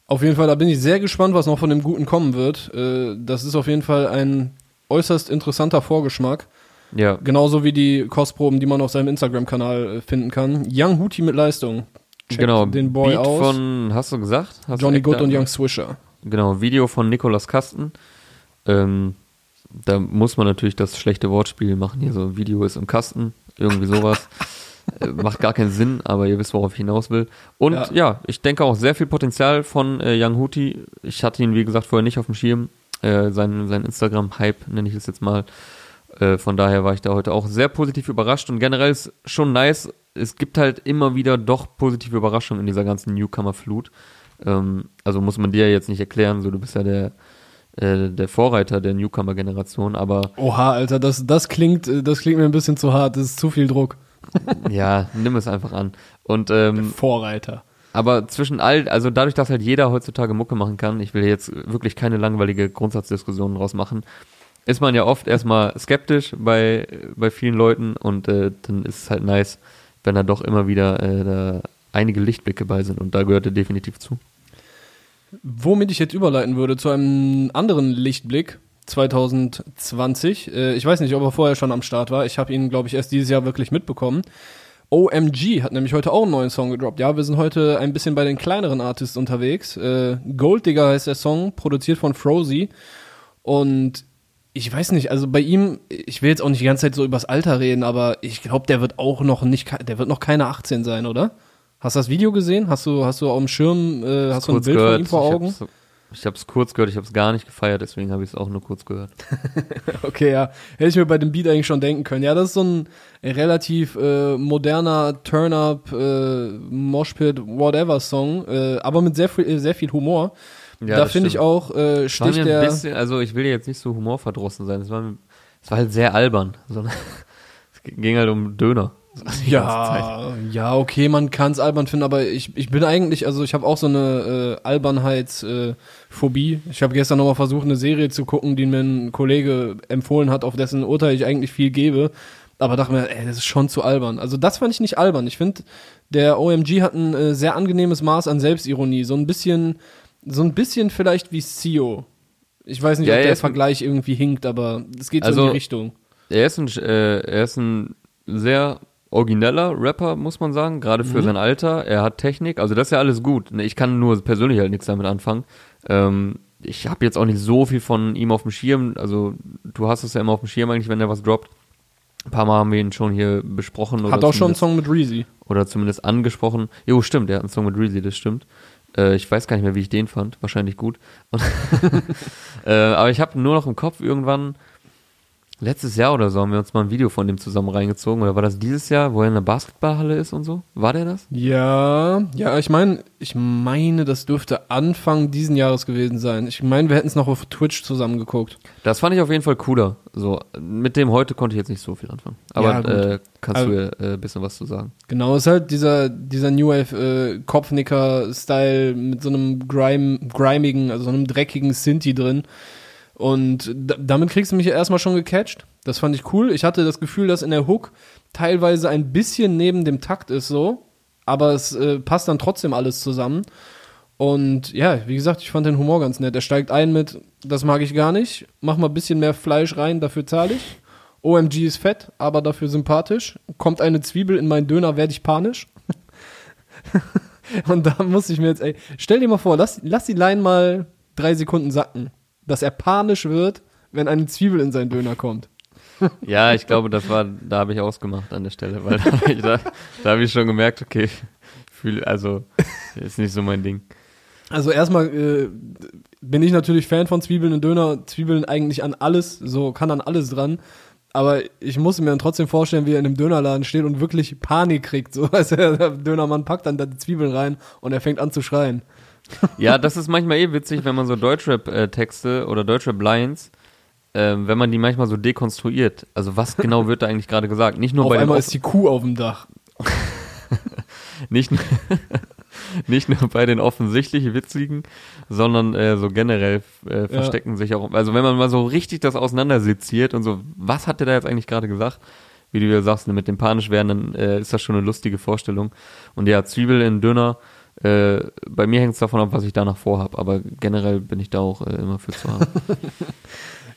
Auf jeden Fall, da bin ich sehr gespannt, was noch von dem Guten kommen wird. Äh, das ist auf jeden Fall ein äußerst interessanter Vorgeschmack. Ja, Genauso wie die Kostproben, die man auf seinem Instagram-Kanal äh, finden kann. Young Hootie mit Leistung. Checkt genau. den Boy Beat aus. von, hast du gesagt? Hast Johnny? Good und Young Swisher. Genau, Video von Nikolas Kasten. Ähm, da muss man natürlich das schlechte Wortspiel machen. Hier so, Video ist im Kasten, irgendwie sowas. äh, macht gar keinen Sinn, aber ihr wisst, worauf ich hinaus will. Und ja, Ja. ich denke auch sehr viel Potenzial von äh, Young Hootie. Ich hatte ihn, wie gesagt, vorher nicht auf dem Schirm. Äh, sein sein Instagram-Hype nenne ich es jetzt mal. Äh, von daher war ich da heute auch sehr positiv überrascht und generell ist schon nice. Es gibt halt immer wieder doch positive Überraschungen in dieser ganzen Newcomer-Flut. Ähm, also muss man dir jetzt nicht erklären, so du bist ja der, äh, der Vorreiter der Newcomer-Generation, aber Oha, Alter, das, das klingt, äh, das klingt mir ein bisschen zu hart. Das ist zu viel Druck. ja, nimm es einfach an. Und ähm, Vorreiter. aber zwischen all, also dadurch, dass halt jeder heutzutage Mucke machen kann, ich will jetzt wirklich keine langweilige Grundsatzdiskussion draus machen, ist man ja oft erstmal skeptisch bei, bei vielen Leuten und äh, dann ist es halt nice, wenn da doch immer wieder äh, da einige Lichtblicke bei sind und da gehört er definitiv zu. Womit ich jetzt überleiten würde zu einem anderen Lichtblick 2020. Äh, ich weiß nicht, ob er vorher schon am Start war. Ich habe ihn, glaube ich, erst dieses Jahr wirklich mitbekommen. OMG hat nämlich heute auch einen neuen Song gedroppt. Ja, wir sind heute ein bisschen bei den kleineren Artists unterwegs. Äh, Gold Digger heißt der Song, produziert von Frozy. Und ich weiß nicht, also bei ihm, ich will jetzt auch nicht die ganze Zeit so übers Alter reden, aber ich glaube, der wird auch noch nicht, der wird noch keine 18 sein, oder? Hast du das Video gesehen? Hast du, hast du auf dem Schirm, äh, hast du ein Bild gehört. von ihm vor Augen? Ich habe es kurz gehört, ich habe es gar nicht gefeiert, deswegen habe ich es auch nur kurz gehört. okay, ja. Hätte ich mir bei dem Beat eigentlich schon denken können. Ja, das ist so ein relativ äh, moderner Turn-Up, äh, Moshpit, whatever Song, äh, aber mit sehr viel, sehr viel Humor. Ja, da finde ich auch, äh, Es war mir sticht ein der. bisschen, also ich will jetzt nicht so humorverdrossen sein, es war, es war halt sehr albern, es ging halt um Döner. Ja, ja, okay, man kann es albern finden, aber ich, ich bin eigentlich, also ich habe auch so eine äh, Albernheitsphobie. Äh, ich habe gestern nochmal versucht, eine Serie zu gucken, die mir ein Kollege empfohlen hat, auf dessen Urteil ich eigentlich viel gebe. Aber dachte mir, ey, das ist schon zu albern. Also das fand ich nicht albern. Ich finde, der OMG hat ein äh, sehr angenehmes Maß an Selbstironie. So ein bisschen, so ein bisschen vielleicht wie Sio. Ich weiß nicht, Ja, ob er der Vergleich irgendwie hinkt, aber es geht so in Also- die Richtung. Er ist ein, äh, er ist ein sehr origineller Rapper, muss man sagen, gerade für sein Alter. Er hat Technik, also das ist ja alles gut. Ne, Ich kann nur persönlich halt nichts damit anfangen. Ähm, ich habe jetzt auch nicht so viel von ihm auf dem Schirm. Also du hast es ja immer auf dem Schirm eigentlich, wenn er was droppt. Ein paar Mal haben wir ihn schon hier besprochen. Hat auch schon einen Song mit Reezy. oder zumindest angesprochen. Jo, stimmt, der hat einen Song mit Reezy, das stimmt. Äh, ich weiß gar nicht mehr, wie ich den fand. Wahrscheinlich gut. Äh, aber ich habe nur noch im Kopf irgendwann, letztes Jahr oder so, haben wir uns mal ein Video von dem zusammen reingezogen. Oder war das dieses Jahr, wo er in der Basketballhalle ist und so? War der das? Ja, ja, ich meine, ich meine, das dürfte Anfang diesen Jahres gewesen sein. Ich meine, wir hätten es noch auf Twitch zusammen geguckt. Das fand ich auf jeden Fall cooler. So, mit dem heute konnte ich jetzt nicht so viel anfangen. Aber Ja, äh, kannst Also- du ja äh, ein bisschen was zu sagen. Genau, ist halt dieser, dieser New Wave äh, Kopfnicker-Style mit so einem grime, grimigen, also so einem dreckigen Sinti drin. Und da, damit kriegst du mich erstmal schon gecatcht. Das fand ich cool. Ich hatte das Gefühl, dass in der Hook teilweise ein bisschen neben dem Takt ist so, aber es äh, passt dann trotzdem alles zusammen. Und ja, wie gesagt, ich fand den Humor ganz nett. Er steigt ein mit, das mag ich gar nicht, mach mal ein bisschen mehr Fleisch rein, dafür zahle ich. OMG ist fett, aber dafür sympathisch. Kommt eine Zwiebel in meinen Döner, werde ich panisch. Und da muss ich mir jetzt, ey, stell dir mal vor, lass, lass die Line mal drei Sekunden sacken, dass er panisch wird, wenn eine Zwiebel in seinen Döner kommt. Ja, ich glaube, das war, da habe ich ausgemacht an der Stelle, weil da, hab ich- da, da habe ich schon gemerkt, okay, ich fühl, also ist nicht so mein Ding. Also erstmal äh, bin ich natürlich Fan von Zwiebeln und Döner. Zwiebeln eigentlich an alles, so kann an alles dran. Aber ich muss mir dann trotzdem vorstellen, wie er in einem Dönerladen steht und wirklich Panik kriegt. So, also der Dönermann packt dann da die Zwiebeln rein und er fängt an zu schreien. Ja, das ist manchmal eh witzig, wenn man so Deutschrap-Texte oder Deutschrap-Lines, ähm, wenn man die manchmal so dekonstruiert. Also was genau wird da eigentlich gerade gesagt? Nicht nur Auf bei einmal ist die Kuh auf dem Dach. nicht, nur- nicht nur bei den offensichtlich witzigen, sondern äh, so generell äh, verstecken sich auch. Also wenn man mal so richtig das auseinanderseziert und so, was hat der da jetzt eigentlich gerade gesagt? Wie du ja sagst, mit dem panisch werden, dann äh, ist das schon eine lustige Vorstellung. Und ja, Zwiebel in Döner, äh, bei mir hängt es davon ab, was ich danach vorhab, aber generell bin ich da auch äh, immer für zu haben.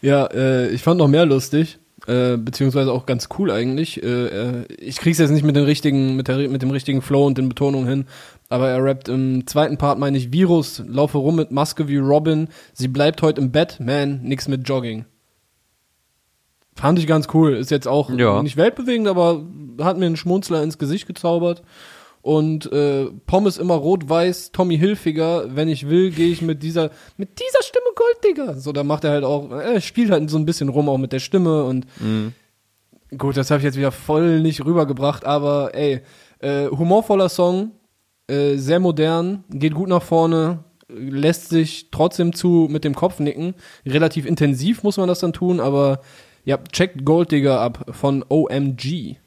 Ja, äh, ich fand noch mehr lustig, äh, beziehungsweise auch ganz cool eigentlich. Äh, ich krieg's jetzt nicht mit dem richtigen, mit, der, mit dem richtigen Flow und den Betonungen hin, aber er rappt im zweiten Part, meine ich, Virus, laufe rum mit Maske wie Robin, sie bleibt heute im Bett, man, nix mit Jogging. Fand ich ganz cool. Ist jetzt auch Ja. nicht weltbewegend, aber hat mir einen Schmunzler ins Gesicht gezaubert. Und äh, Pommes immer rot-weiß, Tommy Hilfiger, wenn ich will, gehe ich mit dieser, mit dieser Stimme Gold, Digga. So, da macht er halt auch, er spielt halt so ein bisschen rum auch mit der Stimme und Mhm. gut, das habe ich jetzt wieder voll nicht rübergebracht, aber ey, äh, humorvoller Song, äh, sehr modern, geht gut nach vorne, lässt sich trotzdem zu mit dem Kopf nicken. Relativ intensiv muss man das dann tun, aber ja, checkt Gold Digger ab von OMG.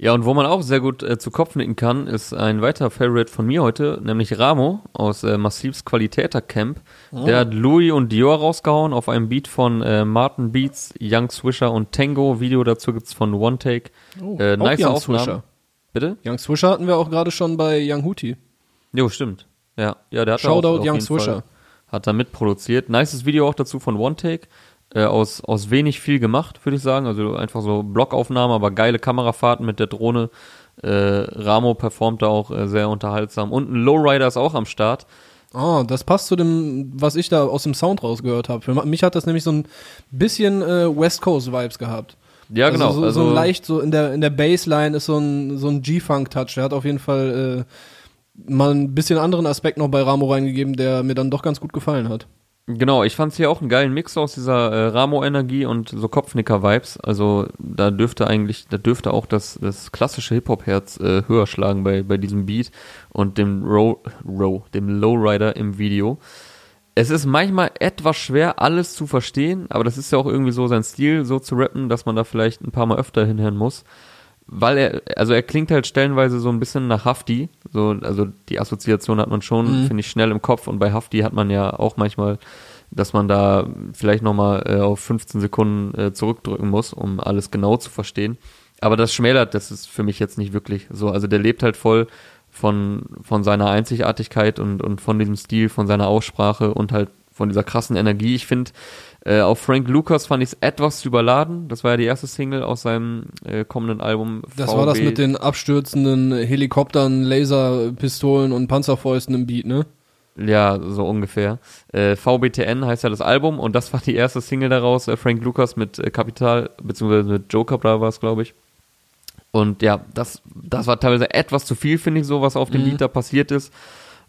Ja, und wo man auch sehr gut äh, zu Kopf nicken kann, ist ein weiterer Favorite von mir heute, nämlich Ramo aus äh, Massivs Qualitäter Camp. Oh. Der hat Louis und Dior rausgehauen auf einem Beat von äh, Martin Beats, Young Swisher und Tango. Video dazu gibt's von One Take. Oh, äh, nice Young Aufnahmen. Swisher. Bitte? Young Swisher hatten wir auch gerade schon bei Young Hootie. Jo, stimmt. Ja, ja, der hat Shoutout auch, auf Young jeden Fall- Swisher. Hat da mitproduziert. Nices Video auch dazu von One Take. Äh, aus, aus wenig viel gemacht, würde ich sagen. Also einfach so Blockaufnahmen, aber geile Kamerafahrten mit der Drohne. Äh, Ramo performt da auch äh, sehr unterhaltsam. Und ein Lowrider ist auch am Start. Oh, das passt zu dem, was ich da aus dem Sound rausgehört habe. Für mich hat das nämlich so ein bisschen äh, West Coast Vibes gehabt. Ja, genau. Also so, Also, so leicht so in der in der Bassline ist so ein so ein G-Funk Touch. Der hat auf jeden Fall äh, mal ein bisschen anderen Aspekt noch bei Ramo reingegeben, der mir dann doch ganz gut gefallen hat. Genau, ich fand hier auch einen geilen Mix aus dieser äh, Ramo-Energie und so Kopfnicker-Vibes. Also da dürfte eigentlich, da dürfte auch das, das klassische Hip-Hop-Herz äh, höher schlagen bei, bei diesem Beat und dem Row, Row, dem Lowrider im Video. Es ist manchmal etwas schwer, alles zu verstehen, aber das ist ja auch irgendwie so sein Stil, so zu rappen, dass man da vielleicht ein paar Mal öfter hinhören muss. Weil er, also er klingt halt stellenweise so ein bisschen nach Hafti. So, also die Assoziation hat man schon, finde ich, schnell im Kopf. Und bei Hafti hat man ja auch manchmal, dass man da vielleicht nochmal äh, auf 15 Sekunden äh, zurückdrücken muss, um alles genau zu verstehen. Aber das schmälert, das ist für mich jetzt nicht wirklich so. Also der lebt halt voll von, von seiner Einzigartigkeit und, und von diesem Stil, von seiner Aussprache und halt von dieser krassen Energie. Ich finde, äh, auf Frank Lucas fand ich es etwas zu überladen. Das war ja die erste Single aus seinem äh, kommenden Album. Das VB. war das mit den abstürzenden Helikoptern, Laserpistolen und Panzerfäusten im Beat, ne? Ja, so ungefähr. Äh, VBTN heißt ja das Album und das war die erste Single daraus, äh, Frank Lucas mit äh, Kapital, beziehungsweise mit Joker da war es, glaube ich. Und ja, das, das war teilweise etwas zu viel, finde ich, so, was auf dem Lied da passiert ist.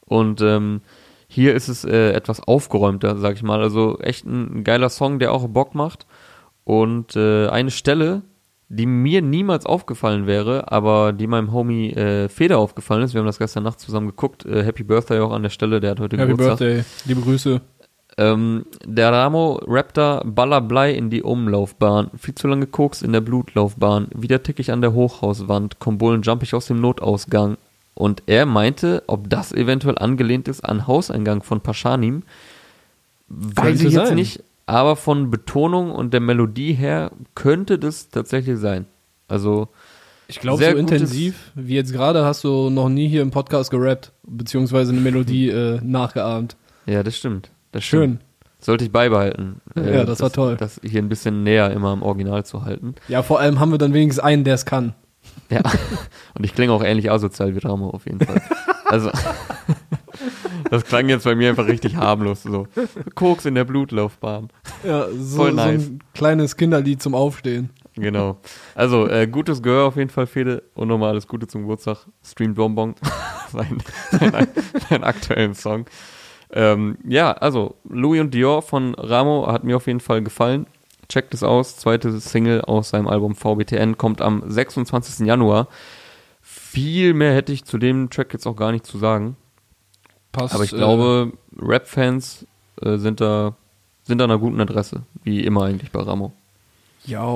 Und ähm, hier ist es äh, etwas aufgeräumter, sag ich mal. Also echt ein, geiler Song, der auch Bock macht. Und äh, eine Stelle, die mir niemals aufgefallen wäre, aber die meinem Homie äh, Feder aufgefallen ist. Wir haben das gestern Nacht zusammen geguckt. Äh, Happy Birthday auch an der Stelle, der hat heute Happy Geburtstag. Birthday, liebe Grüße. Ähm, der Ramo rappt da Ballerblei in die Umlaufbahn. Viel zu lange Koks in der Blutlaufbahn. Wieder tick ich an der Hochhauswand. Komm Bullen, jump ich aus dem Notausgang. Und er meinte, ob das eventuell angelehnt ist an Hauseingang von Paschanim. Weiß ich jetzt sein. nicht. Aber von Betonung und der Melodie her könnte das tatsächlich sein. Also, Ich glaube, Sehr so intensiv wie jetzt gerade hast du noch nie hier im Podcast gerappt, beziehungsweise eine Melodie äh, nachgeahmt. ja, das stimmt. Das stimmt. Schön. Sollte ich beibehalten. Äh, Ja, das war toll. Das hier ein bisschen näher immer am Original zu halten. Ja, vor allem haben wir dann wenigstens einen, der es kann. Ja, und ich klinge auch ähnlich asozial wie Ramo auf jeden Fall. Also, das klang jetzt bei mir einfach richtig harmlos. So, Koks in der Blutlaufbahn. Ja, so, Voll so nice. ein kleines Kinderlied zum Aufstehen. Genau. Also, äh, gutes Gehör auf jeden Fall, Fede. Und nochmal alles Gute zum Geburtstag. Stream Bonbon. sein, sein, seinen aktuellen Song. Ähm, ja, also, Louis und Dior von Ramo hat mir auf jeden Fall gefallen. Checkt es aus. Zweite Single aus seinem Album VBTN kommt am 26. Januar. Viel mehr hätte ich zu dem Track jetzt auch gar nicht zu sagen. Passt. Aber ich äh, glaube, Rap-Fans äh, sind da sind da einer guten Adresse, wie immer eigentlich bei Ramo. Ja.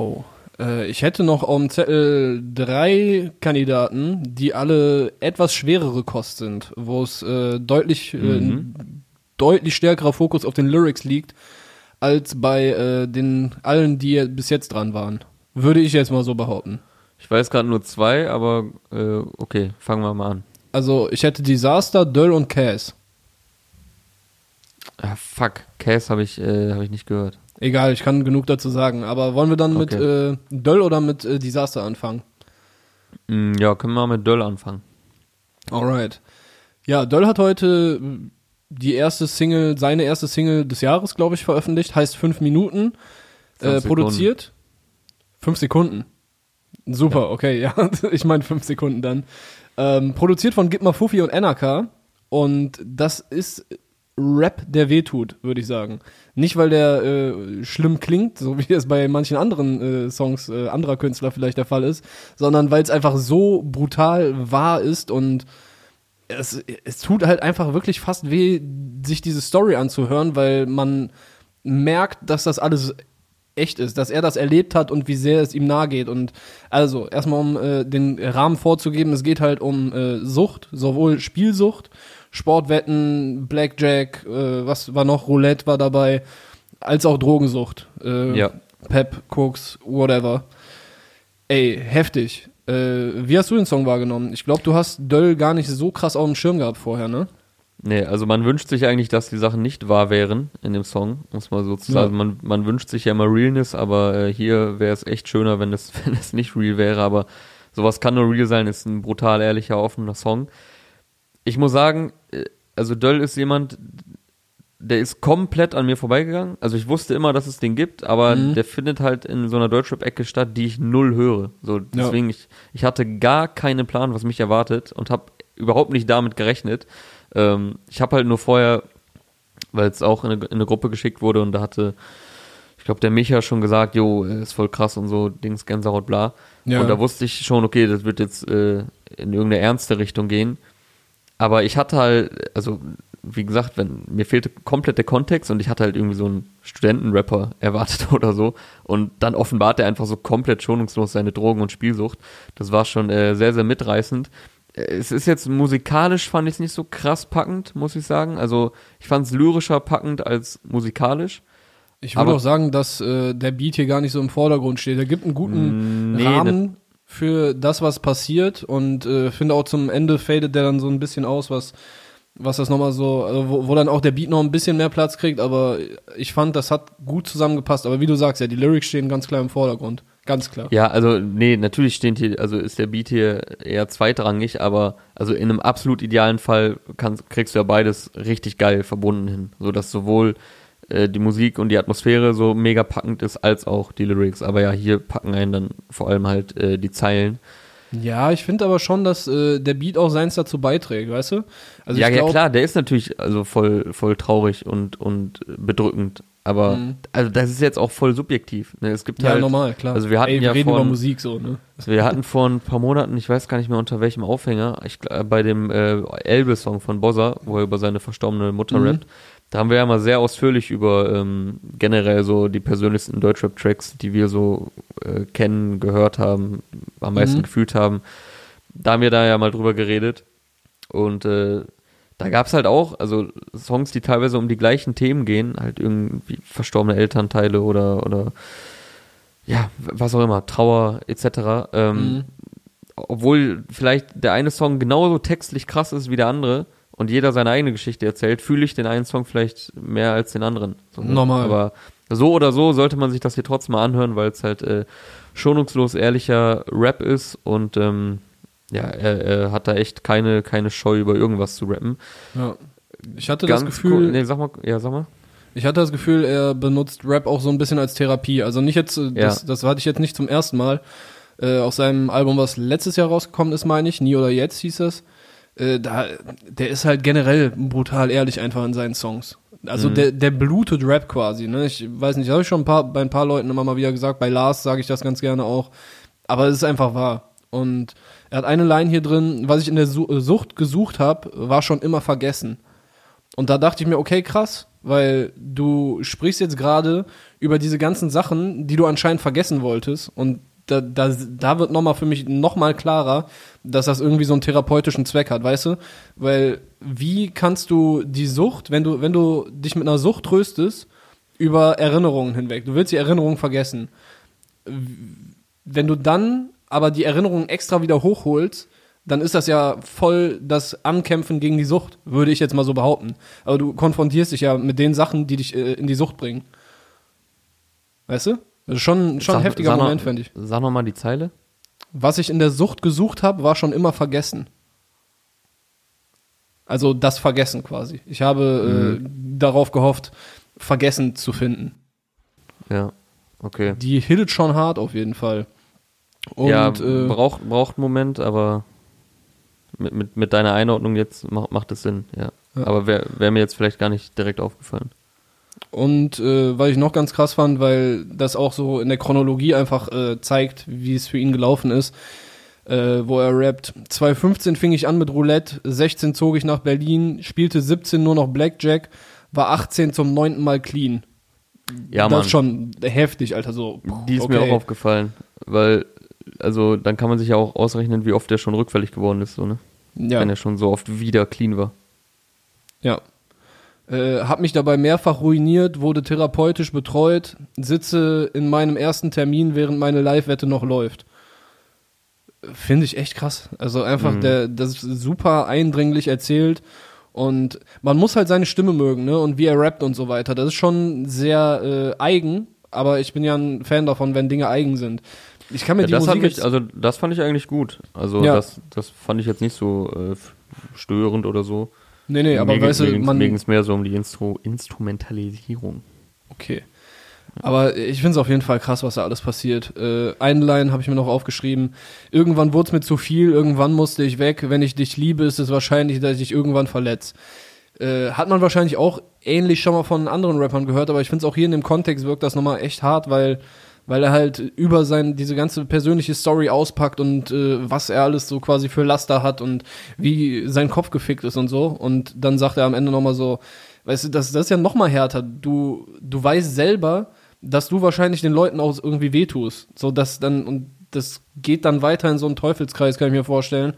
Äh, ich hätte noch auf dem Zettel drei Kandidaten, die alle etwas schwerere Kost sind, wo es äh, deutlich, äh, Mhm. ein deutlich stärkerer Fokus auf den Lyrics liegt, als bei äh, den allen, die bis jetzt dran waren. Würde ich jetzt mal so behaupten. Ich weiß gerade nur zwei, aber äh, okay, fangen wir mal an. Also ich hätte Disaster, Döll und Cass. Ah, fuck, Cass habe ich, äh, hab ich nicht gehört. Egal, ich kann genug dazu sagen. Aber wollen wir dann mit Okay. äh, Döll oder mit äh, Disaster anfangen? Mm, ja, können wir mal mit Döll anfangen. Alright. Ja, Döll hat heute die erste Single, seine erste Single des Jahres, glaube ich, veröffentlicht. Heißt fünf Minuten. Äh, produziert. Fünf Sekunden. Super, okay, ja. ich meine fünf Sekunden dann. Ähm, produziert von Gitma Fufi und Anaka. Und das ist Rap, der wehtut, würde ich sagen. Nicht, weil der äh, schlimm klingt, so wie es bei manchen anderen äh, Songs äh, anderer Künstler vielleicht der Fall ist, sondern weil es einfach so brutal wahr ist und es, es tut halt einfach wirklich fast weh, sich diese Story anzuhören, weil man merkt, dass das alles echt ist, dass er das erlebt hat und wie sehr es ihm nahe geht. Und also, erstmal um äh, den Rahmen vorzugeben, es geht halt um äh, Sucht, sowohl Spielsucht, Sportwetten, Blackjack, äh, was war noch, Roulette war dabei, als auch Drogensucht. Äh, Ja. Pep, Koks, whatever. Ey, heftig. Äh, wie hast du den Song wahrgenommen? Ich glaube, du hast Döll gar nicht so krass auf dem Schirm gehabt vorher, ne? Nee, also man wünscht sich eigentlich, dass die Sachen nicht wahr wären in dem Song, muss man so zu Ja. Man, man wünscht sich ja immer Realness, aber äh, hier wäre es echt schöner, wenn es, wenn nicht real wäre, aber sowas kann nur real sein, ist ein brutal ehrlicher, offener Song. Ich muss sagen, äh, also Döll ist jemand, der ist komplett an mir vorbeigegangen. Also ich wusste immer, dass es den gibt, aber Mhm. der findet halt in so einer Deutschrap-Ecke statt, die ich null höre. So, deswegen, ich, ich hatte gar keinen Plan, was mich erwartet und habe überhaupt nicht damit gerechnet. Ähm, ich habe halt nur vorher, weil es auch in eine, in eine Gruppe geschickt wurde und da hatte, ich glaube, der Micha schon gesagt, jo, ist voll krass und so, Dings, Gänsehaut, bla. Ja. Und da wusste ich schon, okay, das wird jetzt äh, in irgendeine ernste Richtung gehen. Aber ich hatte halt, also wie gesagt, wenn mir fehlte komplett der Kontext und ich hatte halt irgendwie so einen Studentenrapper erwartet oder so und dann offenbart er einfach so komplett schonungslos seine Drogen und Spielsucht. Das war schon äh, sehr, sehr mitreißend. Äh, Es ist jetzt musikalisch fand ich es nicht so krass packend, muss ich sagen. Also ich fand es lyrischer packend als musikalisch. Ich würde auch sagen, dass äh, der Beat hier gar nicht so im Vordergrund steht. Er gibt einen guten nee, Rahmen für das, was passiert und äh, finde auch zum Ende fadet der dann so ein bisschen aus, was was das nochmal so, also wo, wo dann auch der Beat noch ein bisschen mehr Platz kriegt, aber ich fand, das hat gut zusammengepasst. Aber wie du sagst, ja, die Lyrics stehen ganz klar im Vordergrund. Ganz klar. Ja, also nee, natürlich steht hier, also ist der Beat hier eher zweitrangig, aber also in einem absolut idealen Fall kannst, kriegst du ja beides richtig geil verbunden hin, so dass sowohl äh, die Musik und die Atmosphäre so mega packend ist, als auch die Lyrics. Aber ja, hier packen einen dann vor allem halt äh, die Zeilen. Ja, ich finde aber schon, dass äh, der Beat auch seins dazu beiträgt, weißt du? Also ja, ich ja glaub, klar, der ist natürlich also voll voll traurig und und bedrückend, aber Mhm. also das ist jetzt auch voll subjektiv. Ne? Es gibt Ja, halt normal, klar. Also wir hatten Ey, wir ja reden von- über Musik so, ne? Also wir hatten vor ein paar Monaten, ich weiß gar nicht mehr unter welchem Aufhänger, ich, gl- bei dem äh, Elbe-Song von Bossa, wo er über seine verstorbene Mutter Mhm. rappt, da haben wir ja mal sehr ausführlich über ähm, generell so die persönlichsten Deutschrap-Tracks, die wir so äh, kennen, gehört haben, am meisten Mhm. gefühlt haben. Da haben wir da ja mal drüber geredet. Und äh, da gab's halt auch, also Songs, die teilweise um die gleichen Themen gehen, halt irgendwie verstorbene Elternteile oder, oder ja, was auch immer, Trauer etc. Ähm, Mhm. Obwohl vielleicht der eine Song genauso textlich krass ist wie der andere und jeder seine eigene Geschichte erzählt, fühle ich den einen Song vielleicht mehr als den anderen. So, ne? Normal. Aber so oder so sollte man sich das hier trotzdem mal anhören, weil es halt äh, schonungslos ehrlicher Rap ist und ähm, ja, er, er hat da echt keine, keine Scheu über irgendwas zu rappen. Ja. Ich hatte das Ganz Gefühl, cool- nee, sag mal, ja, sag mal. Ich hatte das Gefühl, er benutzt Rap auch so ein bisschen als Therapie. Also nicht jetzt, äh, das, Ja. das hatte ich jetzt nicht zum ersten Mal. Äh, aus seinem Album, was letztes Jahr rausgekommen ist, meine ich, Nie oder Jetzt hieß das. Äh, da, der ist halt generell brutal ehrlich einfach in seinen Songs. Also Mhm. der, der blutet Rap quasi. Ne? Ich weiß nicht, habe ich schon ein paar, bei ein paar Leuten immer mal wieder gesagt. Bei Lars sage ich das ganz gerne auch. Aber es ist einfach wahr. Und er hat eine Line hier drin, was ich in der äh, Sucht gesucht habe, war schon immer vergessen. Und da dachte ich mir, okay, krass, weil du sprichst jetzt gerade über diese ganzen Sachen, die du anscheinend vergessen wolltest. Und da, da, da wird nochmal für mich nochmal klarer, dass das irgendwie so einen therapeutischen Zweck hat, weißt du? Weil wie kannst du die Sucht, wenn du, wenn du dich mit einer Sucht tröstest, über Erinnerungen hinweg, du willst die Erinnerungen vergessen. Wenn du dann aber die Erinnerungen extra wieder hochholst, dann ist das ja voll das Ankämpfen gegen die Sucht, würde ich jetzt mal so behaupten. Aber du konfrontierst dich ja mit den Sachen, die dich äh, in die Sucht bringen. Weißt du? Das ist schon, schon ein Sag- heftiger sag noch- Moment, finde ich. Sag noch mal die Zeile. Was ich in der Sucht gesucht habe, war schon immer vergessen. Also das Vergessen quasi. Ich habe äh, darauf gehofft, Vergessen zu finden. Ja, okay. Die hittet schon hart auf jeden Fall. Und ja, äh, braucht, braucht einen Moment, aber mit, mit, mit deiner Einordnung jetzt macht, macht es Sinn, ja. Ja. Aber wäre wär mir jetzt vielleicht gar nicht direkt aufgefallen. Und äh, weil ich noch ganz krass fand, weil das auch so in der Chronologie einfach äh, zeigt, wie es für ihn gelaufen ist, äh, wo er rappt. 2015 fing ich an mit Roulette, 16 zog ich nach Berlin, spielte 17 nur noch Blackjack, war 18 zum neunten Mal clean. Ja, das Mann. ist schon heftig, Alter. So, Die ist mir auch aufgefallen, weil, also dann kann man sich ja auch ausrechnen, wie oft der schon rückfällig geworden ist, so, ne? Ja, Wenn er schon so oft wieder clean war. ja. Äh, hab mich dabei mehrfach ruiniert, wurde therapeutisch betreut, sitze in meinem ersten Termin, während meine Live-Wette noch läuft. Finde ich echt krass. Also einfach, Mhm. der, das ist super eindringlich erzählt und man muss halt seine Stimme mögen, ne? Und wie er rappt und so weiter. Das ist schon sehr äh, eigen, aber ich bin ja ein Fan davon, wenn Dinge eigen sind. Ich kann mir Ja, die das hat Musik mich, also das fand ich eigentlich gut. Also Ja. das, das fand ich jetzt nicht so äh, störend oder so. Nee, nee, aber ging- weißt du, man mir ging's mehr so um die Instru Instrumentalisierung. Okay. Aber ich finde es auf jeden Fall krass, was da alles passiert. Äh, eine Line habe ich mir noch aufgeschrieben. Irgendwann wurde es mir zu viel, irgendwann musste ich weg. Wenn ich dich liebe, ist es wahrscheinlich, dass ich dich irgendwann verletze. Äh, hat man wahrscheinlich auch ähnlich schon mal von anderen Rappern gehört, aber ich finde es auch hier in dem Kontext wirkt das nochmal echt hart, weil, weil er halt über sein, diese ganze persönliche Story auspackt und äh, was er alles so quasi für Laster hat und wie sein Kopf gefickt ist und so. Und dann sagt er am Ende nochmal so, weißt du, das, das ist ja nochmal härter. Du, du weißt selber, dass du wahrscheinlich den Leuten auch irgendwie wehtust. So, dass dann, und das geht dann weiter in so einen Teufelskreis, kann ich mir vorstellen.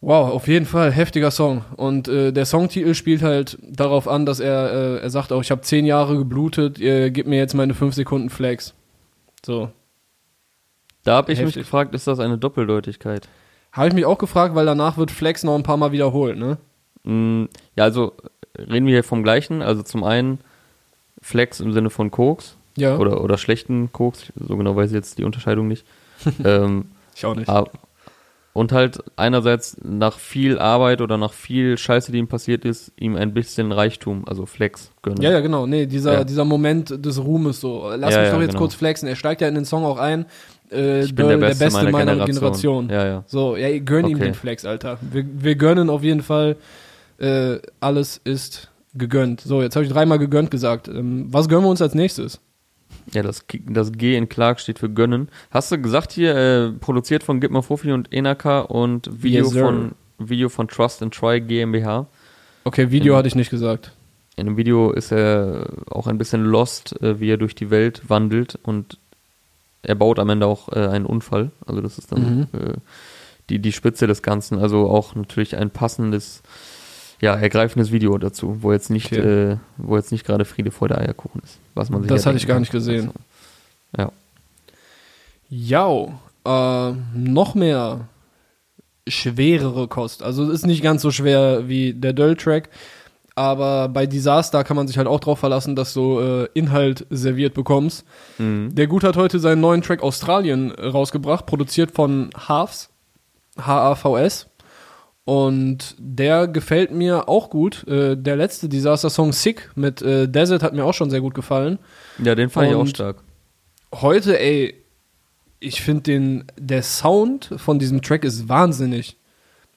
Wow, auf jeden Fall heftiger Song. Und äh, der Songtitel spielt halt darauf an, dass er, äh, er sagt auch, ich habe zehn Jahre geblutet, ihr gebt mir jetzt meine fünf Sekunden Flex. So. Da habe ich mich Heftig. gefragt, ist das eine Doppeldeutigkeit? Habe ich mich auch gefragt, weil danach wird Flex noch ein paar Mal wiederholt, ne? Mm, Ja, also reden wir hier vom gleichen. Also zum einen Flex im Sinne von Koks Ja. oder, oder schlechten Koks, so genau weiß ich jetzt die Unterscheidung nicht. ähm, ich auch nicht. Ah, Und halt einerseits nach viel Arbeit oder nach viel Scheiße, die ihm passiert ist, ihm ein bisschen Reichtum, also Flex gönnen. Ja, ja, genau. Nee, dieser, Ja. dieser Moment des Ruhmes so. Lass Ja, mich doch jetzt genau. kurz flexen. Er steigt ja in den Song auch ein. Äh, Ich bin der Döll, Beste meiner Generation. Ja, ja. So, ja, gönn ihm Okay. den Flex, Alter. Wir, wir gönnen auf jeden Fall. Äh, alles ist gegönnt. So, jetzt habe ich dreimal gegönnt gesagt. Ähm, was gönnen wir uns als nächstes? Ja, das, das G in Clark steht für gönnen. Hast du gesagt hier, äh, produziert von Gitmo Fofi und Enaka und Video Yes, von Video von Trust and Try GmbH. Okay, Video Ähm, hatte ich nicht gesagt. In dem Video ist er auch ein bisschen lost, äh, wie er durch die Welt wandelt und er baut am Ende auch äh, einen Unfall. Also das ist dann Mhm. äh, die, die Spitze des Ganzen. Also auch natürlich ein passendes, ja, ergreifendes Video dazu, wo jetzt nicht, Okay. äh, wo jetzt nicht gerade Friede vor der Eierkuchen ist. Was man sich Das ja hatte ich gar kann. nicht gesehen. Ja. Ja, äh, noch mehr schwerere Kost. Also es ist nicht ganz so schwer wie der Döll-Track, aber bei Disaster kann man sich halt auch drauf verlassen, dass du äh, Inhalt serviert bekommst. Mhm. Der Gut hat heute seinen neuen Track Australien äh, rausgebracht, produziert von Halves, H-A-V-S. Und der gefällt mir auch gut. Äh, der letzte Disaster-Song Sick mit äh, Desert hat mir auch schon sehr gut gefallen. Ja, den fand ich auch stark. Heute, ey, ich finde den, der Sound von diesem Track ist wahnsinnig.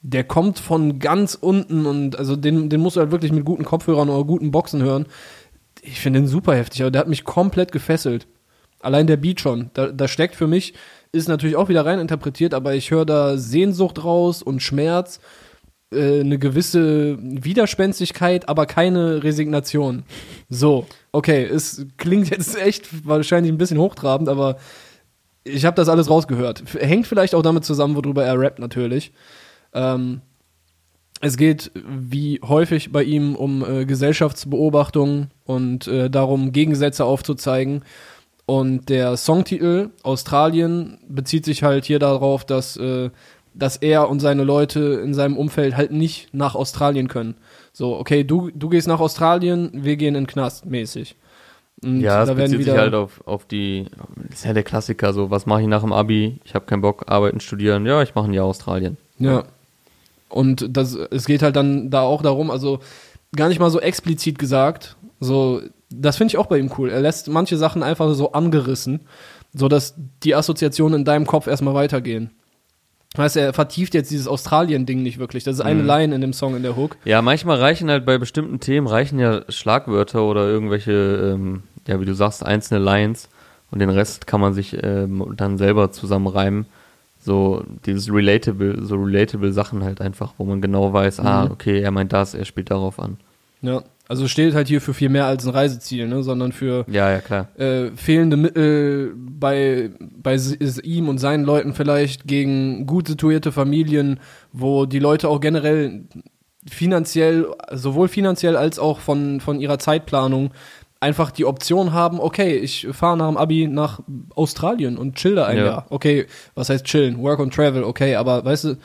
Der kommt von ganz unten und also den, den musst du halt wirklich mit guten Kopfhörern oder guten Boxen hören. Ich finde den super heftig, aber der hat mich komplett gefesselt. Allein der Beat schon. Da, da steckt für mich, ist natürlich auch wieder rein interpretiert, aber ich höre da Sehnsucht raus und Schmerz, äh, eine gewisse Widerspenstigkeit, aber keine Resignation. So, okay, es klingt jetzt echt wahrscheinlich ein bisschen hochtrabend, aber ich habe das alles rausgehört. Hängt vielleicht auch damit zusammen, worüber er rappt natürlich. Ähm, es geht wie häufig bei ihm um äh, Gesellschaftsbeobachtung und äh, darum, Gegensätze aufzuzeigen. Und der Songtitel Australien bezieht sich halt hier darauf, dass, äh, dass er und seine Leute in seinem Umfeld halt nicht nach Australien können. So, okay, du, du gehst nach Australien, wir gehen in den Knast mäßig. Und Ja, es da werden bezieht sich halt auf, auf die, das ist ja der Klassiker, so, was mache ich nach dem Abi? Ich habe keinen Bock, arbeiten, studieren. Ja, ich mache ein Jahr Australien. Ja. Und das, es geht halt dann da auch darum, also gar nicht mal so explizit gesagt, so, das finde ich auch bei ihm cool. Er lässt manche Sachen einfach so angerissen, so dass die Assoziationen in deinem Kopf erstmal weitergehen. Heißt, er vertieft jetzt dieses Australien-Ding nicht wirklich. Das ist eine Mhm. Line in dem Song in der Hook. Ja, manchmal reichen halt bei bestimmten Themen, reichen ja Schlagwörter oder irgendwelche, ähm, ja, wie du sagst, einzelne Lines und den Rest kann man sich ähm, dann selber zusammenreimen. So dieses relatable, so relatable Sachen halt einfach, wo man genau weiß, ah, Mhm. okay, er meint das, er spielt darauf an. Ja. Also steht halt hier für viel mehr als ein Reiseziel, ne, sondern für Ja, ja, klar. äh, fehlende Mittel bei, bei ihm und seinen Leuten vielleicht gegen gut situierte Familien, wo die Leute auch generell finanziell, sowohl finanziell als auch von, von ihrer Zeitplanung einfach die Option haben, okay, ich fahre nach dem Abi nach Australien und chill da ein Ja. Jahr. Okay, was heißt chillen? Work and travel, okay, aber weißt du,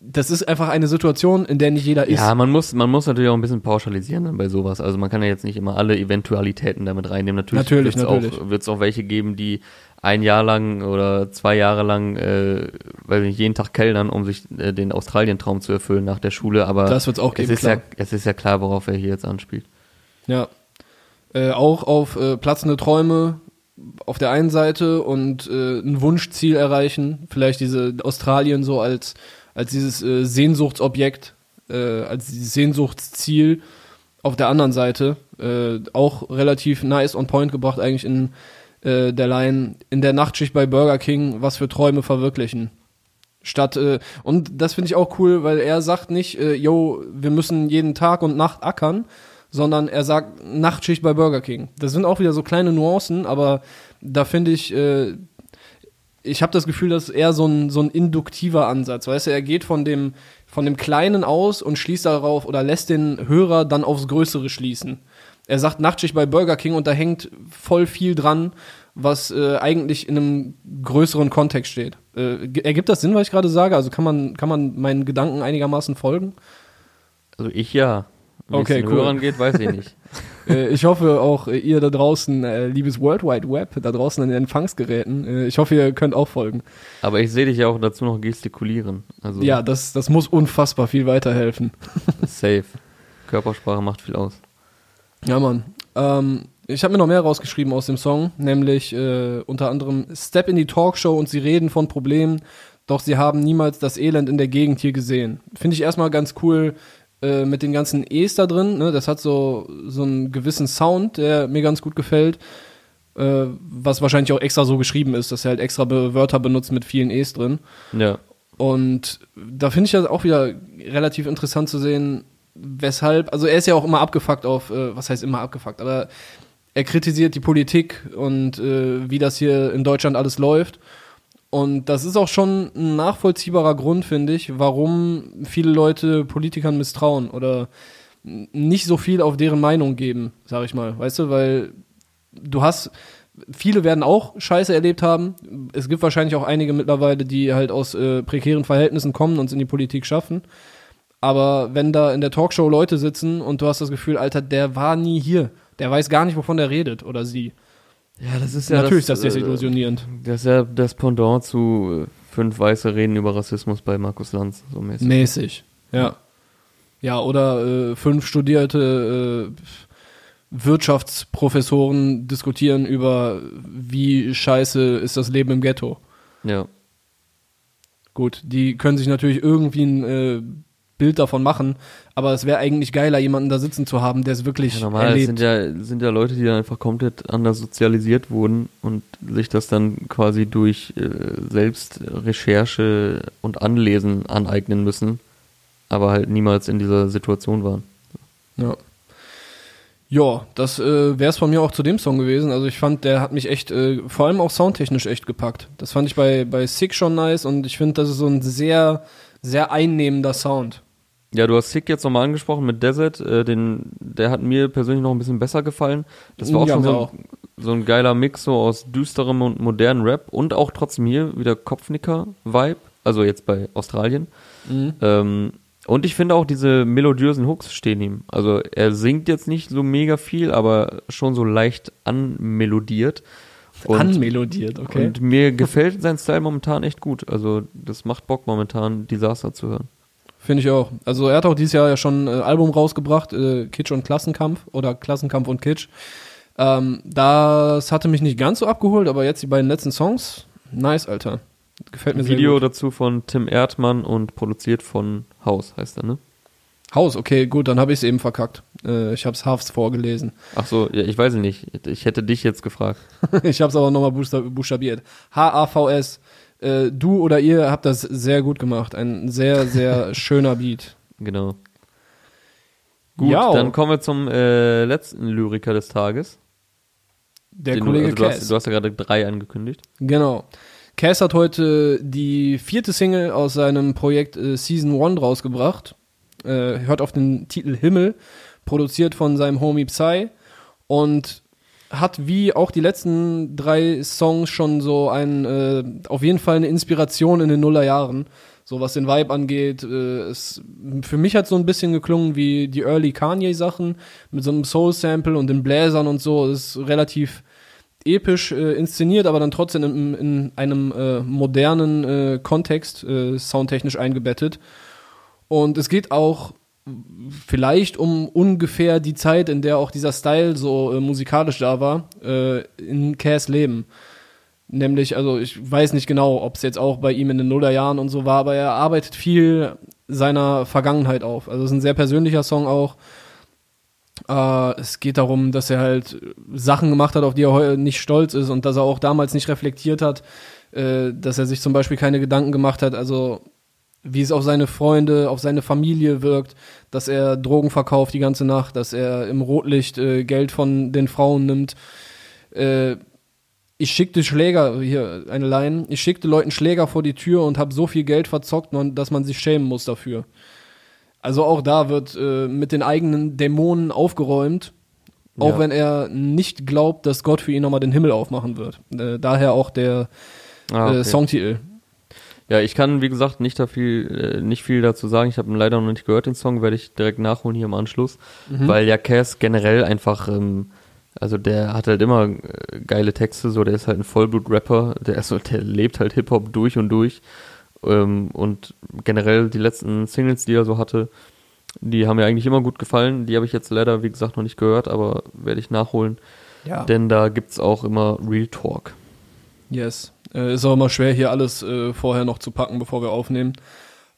das ist einfach eine Situation, in der nicht jeder ist. Ja, man muss, man muss natürlich auch ein bisschen pauschalisieren dann bei sowas. Also man kann ja jetzt nicht immer alle Eventualitäten damit reinnehmen. Natürlich, Natürlich, wird's natürlich. auch, auch welche geben, die ein Jahr lang oder zwei Jahre lang, äh, weil nicht jeden Tag kellnern, um sich äh, den Australien-Traum zu erfüllen nach der Schule. Aber Das wird's auch es geben, ist klar. ja, es ist ja klar, worauf er hier jetzt anspielt. Ja. Äh, auch auf äh, platzende Träume auf der einen Seite und äh, ein Wunschziel erreichen. Vielleicht diese Australien so als, als dieses äh, Sehnsuchtsobjekt, äh, als dieses Sehnsuchtsziel auf der anderen Seite. Äh, auch relativ nice on point gebracht eigentlich in äh, der Line in der Nachtschicht bei Burger King, was für Träume verwirklichen. Statt, äh, und das finde ich auch cool, weil er sagt nicht, äh, yo, wir müssen jeden Tag und Nacht ackern, sondern er sagt Nachtschicht bei Burger King. Das sind auch wieder so kleine Nuancen, aber da finde ich, äh, ich habe das Gefühl, das ist eher so ein, so ein induktiver Ansatz. Weißt du, er geht von dem, von dem Kleinen aus und schließt darauf oder lässt den Hörer dann aufs Größere schließen. Er sagt Nachtschicht bei Burger King und da hängt voll viel dran, was äh, eigentlich in einem größeren Kontext steht. Äh, ergibt das Sinn, was ich gerade sage? Also kann man, kann man meinen Gedanken einigermaßen folgen? Also ich ja. Wie Okay, es den cool. Hörern geht, weiß ich nicht. Äh, ich hoffe auch, äh, ihr da draußen, äh, liebes World Wide Web, da draußen an den Empfangsgeräten, ich hoffe, ihr könnt auch folgen. Aber ich sehe dich ja auch dazu noch gestikulieren. Also Ja, das, das muss unfassbar viel weiterhelfen. safe. Körpersprache macht viel aus. Ja, Mann. Ähm, ich habe mir noch mehr rausgeschrieben aus dem Song, nämlich äh, unter anderem Step in die Talkshow und sie reden von Problemen, doch sie haben niemals das Elend in der Gegend hier gesehen. Finde ich erstmal ganz cool äh, mit den ganzen E's da drin. Ne? Das hat so, so einen gewissen Sound, der mir ganz gut gefällt. Äh, was wahrscheinlich auch extra so geschrieben ist, dass er halt extra Be Wörter benutzt mit vielen E's drin. Ja. Und da finde ich das auch wieder relativ interessant zu sehen, weshalb, also er ist ja auch immer abgefuckt auf, äh, was heißt immer abgefuckt, aber er kritisiert die Politik und äh, wie das hier in Deutschland alles läuft. Und das ist auch schon ein nachvollziehbarer Grund, finde ich, warum viele Leute Politikern misstrauen oder nicht so viel auf deren Meinung geben, sag ich mal. Weißt du, weil du hast, viele werden auch Scheiße erlebt haben. Es gibt wahrscheinlich auch einige mittlerweile, die halt aus äh, prekären Verhältnissen kommen und es in die Politik schaffen. Aber wenn da in der Talkshow Leute sitzen und du hast das Gefühl, Alter, der war nie hier, der weiß gar nicht, wovon der redet oder sie. Ja, das ist Natürlich ist das äh, desillusionierend. Das ist ja das Pendant zu äh, fünf Weiße reden über Rassismus bei Markus Lanz, so mäßig. Mäßig, ja. Ja, oder äh, fünf studierte äh, Wirtschaftsprofessoren diskutieren über, wie scheiße ist das Leben im Ghetto. Ja. Gut, die können sich natürlich irgendwie ein äh, Bild davon machen, aber es wäre eigentlich geiler, jemanden da sitzen zu haben, der es wirklich ja normal, erlebt. sind ja, sind ja Leute, die dann einfach komplett anders sozialisiert wurden und sich das dann quasi durch äh, Selbstrecherche und Anlesen aneignen müssen, aber halt niemals in dieser Situation waren. Ja. Ja, das äh, wäre es von mir auch zu dem Song gewesen. Also ich fand, der hat mich echt, äh, vor allem auch soundtechnisch echt gepackt. Das fand ich bei, bei Sick schon nice und ich finde, das ist so ein sehr, sehr einnehmender Sound. Ja, du hast Sick jetzt nochmal angesprochen mit Desert, äh, den, der hat mir persönlich noch ein bisschen besser gefallen. Das war auch Ja, schon so auch. ein, so ein geiler Mix so aus düsterem und modernen Rap und auch trotzdem hier wieder Kopfnicker-Vibe, also jetzt bei Australien. Mhm. Ähm, und ich finde auch diese melodiösen Hooks stehen ihm. Also er singt jetzt nicht so mega viel, aber schon so leicht anmelodiert. Und, Anmelodiert, okay. und mir gefällt sein Style momentan echt gut. Also das macht Bock momentan, Disaster zu hören. Finde ich auch. Also er hat auch dieses Jahr ja schon ein äh, Album rausgebracht, äh, Kitsch und Klassenkampf oder Klassenkampf und Kitsch. Ähm, das hatte mich nicht ganz so abgeholt, aber jetzt die beiden letzten Songs, nice, Alter. Gefällt mir Video sehr gut. dazu von Tim Erdmann und produziert von Haus, heißt er, ne? Haus, okay, gut, dann habe ich es eben verkackt. Äh, ich habe es Hafs vorgelesen. Ach so, ja, ich weiß es nicht. Ich hätte dich jetzt gefragt. ich habe es aber nochmal buchstab buchstabiert. H-A-V-S. Äh, du oder ihr habt das sehr gut gemacht. Ein sehr, sehr schöner Beat. Genau. Gut, Ja. dann kommen wir zum äh, letzten Lyriker des Tages. Der Den Kollege du, also du, Cass. hast, du hast ja gerade drei angekündigt. Genau. Cass hat heute die vierte Single aus seinem Projekt äh, Season 1 rausgebracht. Äh, hört auf den Titel Himmel, produziert von seinem Homie Psy und hat wie auch die letzten drei Songs schon so ein, äh, auf jeden Fall eine Inspiration in den Nullerjahren. So was den Vibe angeht. Äh, es, für mich hat so ein bisschen geklungen wie die Early Kanye-Sachen mit so einem Soul-Sample und den Bläsern und so. Ist relativ episch äh, inszeniert, aber dann trotzdem in, in einem äh, modernen äh, Kontext äh, soundtechnisch eingebettet. Und es geht auch vielleicht um ungefähr die Zeit, in der auch dieser Style so äh, musikalisch da war, äh, in Cass Leben. Nämlich, also ich weiß nicht genau, ob es jetzt auch bei ihm in den Nullerjahren und so war, aber er arbeitet viel seiner Vergangenheit auf. Also es ist ein sehr persönlicher Song auch. Äh, es geht darum, dass er halt Sachen gemacht hat, auf die er heute nicht stolz ist und dass er auch damals nicht reflektiert hat, äh, dass er sich zum Beispiel keine Gedanken gemacht hat, also wie es auf seine Freunde, auf seine Familie wirkt, dass er Drogen verkauft die ganze Nacht, dass er im Rotlicht äh, Geld von den Frauen nimmt. Äh, ich schickte Schläger, hier eine Line, ich schickte Leuten Schläger vor die Tür und habe so viel Geld verzockt, man- dass man sich schämen muss dafür. Also auch da wird äh, mit den eigenen Dämonen aufgeräumt, auch Ja. wenn er nicht glaubt, dass Gott für ihn nochmal den Himmel aufmachen wird. Äh, daher auch der Ah, äh, Songtitel. Ja, ich kann, wie gesagt, nicht, da viel, äh, nicht viel dazu sagen. Ich habe ihn leider noch nicht gehört, den Song, werde ich direkt nachholen hier im Anschluss. Weil ja Cass generell einfach, ähm, also der hat halt immer äh, geile Texte, so der ist halt ein Vollblut-Rapper, der, ist so, der lebt halt Hip-Hop durch und durch. Ähm, und generell die letzten Singles, die er so hatte, die haben mir eigentlich immer gut gefallen. Die habe ich jetzt leider, wie gesagt, noch nicht gehört, aber werde ich nachholen. Ja. Denn da gibt's auch immer Real Talk. Yes. Äh, ist auch immer schwer, hier alles äh, vorher noch zu packen, bevor wir aufnehmen.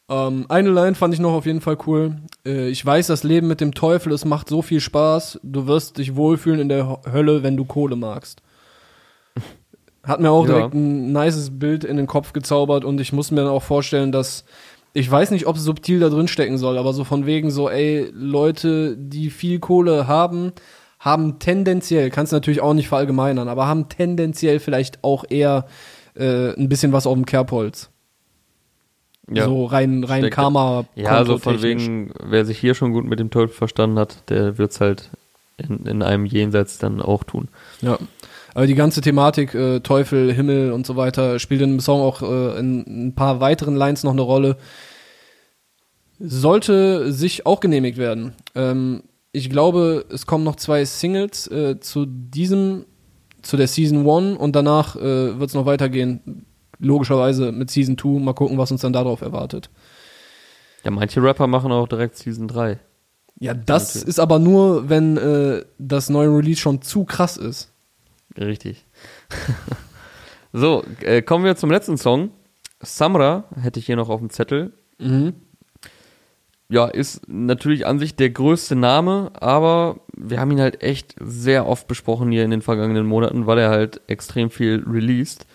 Ähm, eine Line fand ich noch auf jeden Fall cool. Äh, ich weiß, das Leben mit dem Teufel, es macht so viel Spaß. Du wirst dich wohlfühlen in der Hölle, wenn du Kohle magst. Hat mir auch Ja. direkt ein nices Bild in den Kopf gezaubert und ich muss mir dann auch vorstellen, dass ich weiß nicht, ob es subtil da drin stecken soll, aber so von wegen so, ey, Leute, die viel Kohle haben, haben tendenziell, kannst natürlich auch nicht verallgemeinern, aber haben tendenziell vielleicht auch eher äh, ein bisschen was auf dem Kerbholz. So rein, rein Steckt- Karma. Ja, so von wegen, wer sich hier schon gut mit dem Teufel verstanden hat, der wird's halt in, in einem Jenseits dann auch tun. Ja. Aber die ganze Thematik, äh, Teufel, Himmel und so weiter, spielt in dem Song auch äh, in ein paar weiteren Lines noch eine Rolle. Sollte sich auch genehmigt werden. Ähm, ich glaube, es kommen noch zwei Singles äh, zu diesem, zu der Season 1 und danach äh, wird es noch weitergehen. Logischerweise mit Season 2. Mal gucken, was uns dann darauf erwartet. Ja, manche Rapper machen auch direkt Season 3. Ja, das Okay. ist aber nur, wenn äh, das neue Release schon zu krass ist. Richtig. so, äh, kommen wir zum letzten Song. Samra hätte ich hier noch auf dem Zettel. Mhm. Ja, ist natürlich an sich der größte Name, aber wir haben ihn halt echt sehr oft besprochen hier in den vergangenen Monaten, weil er halt extrem viel released.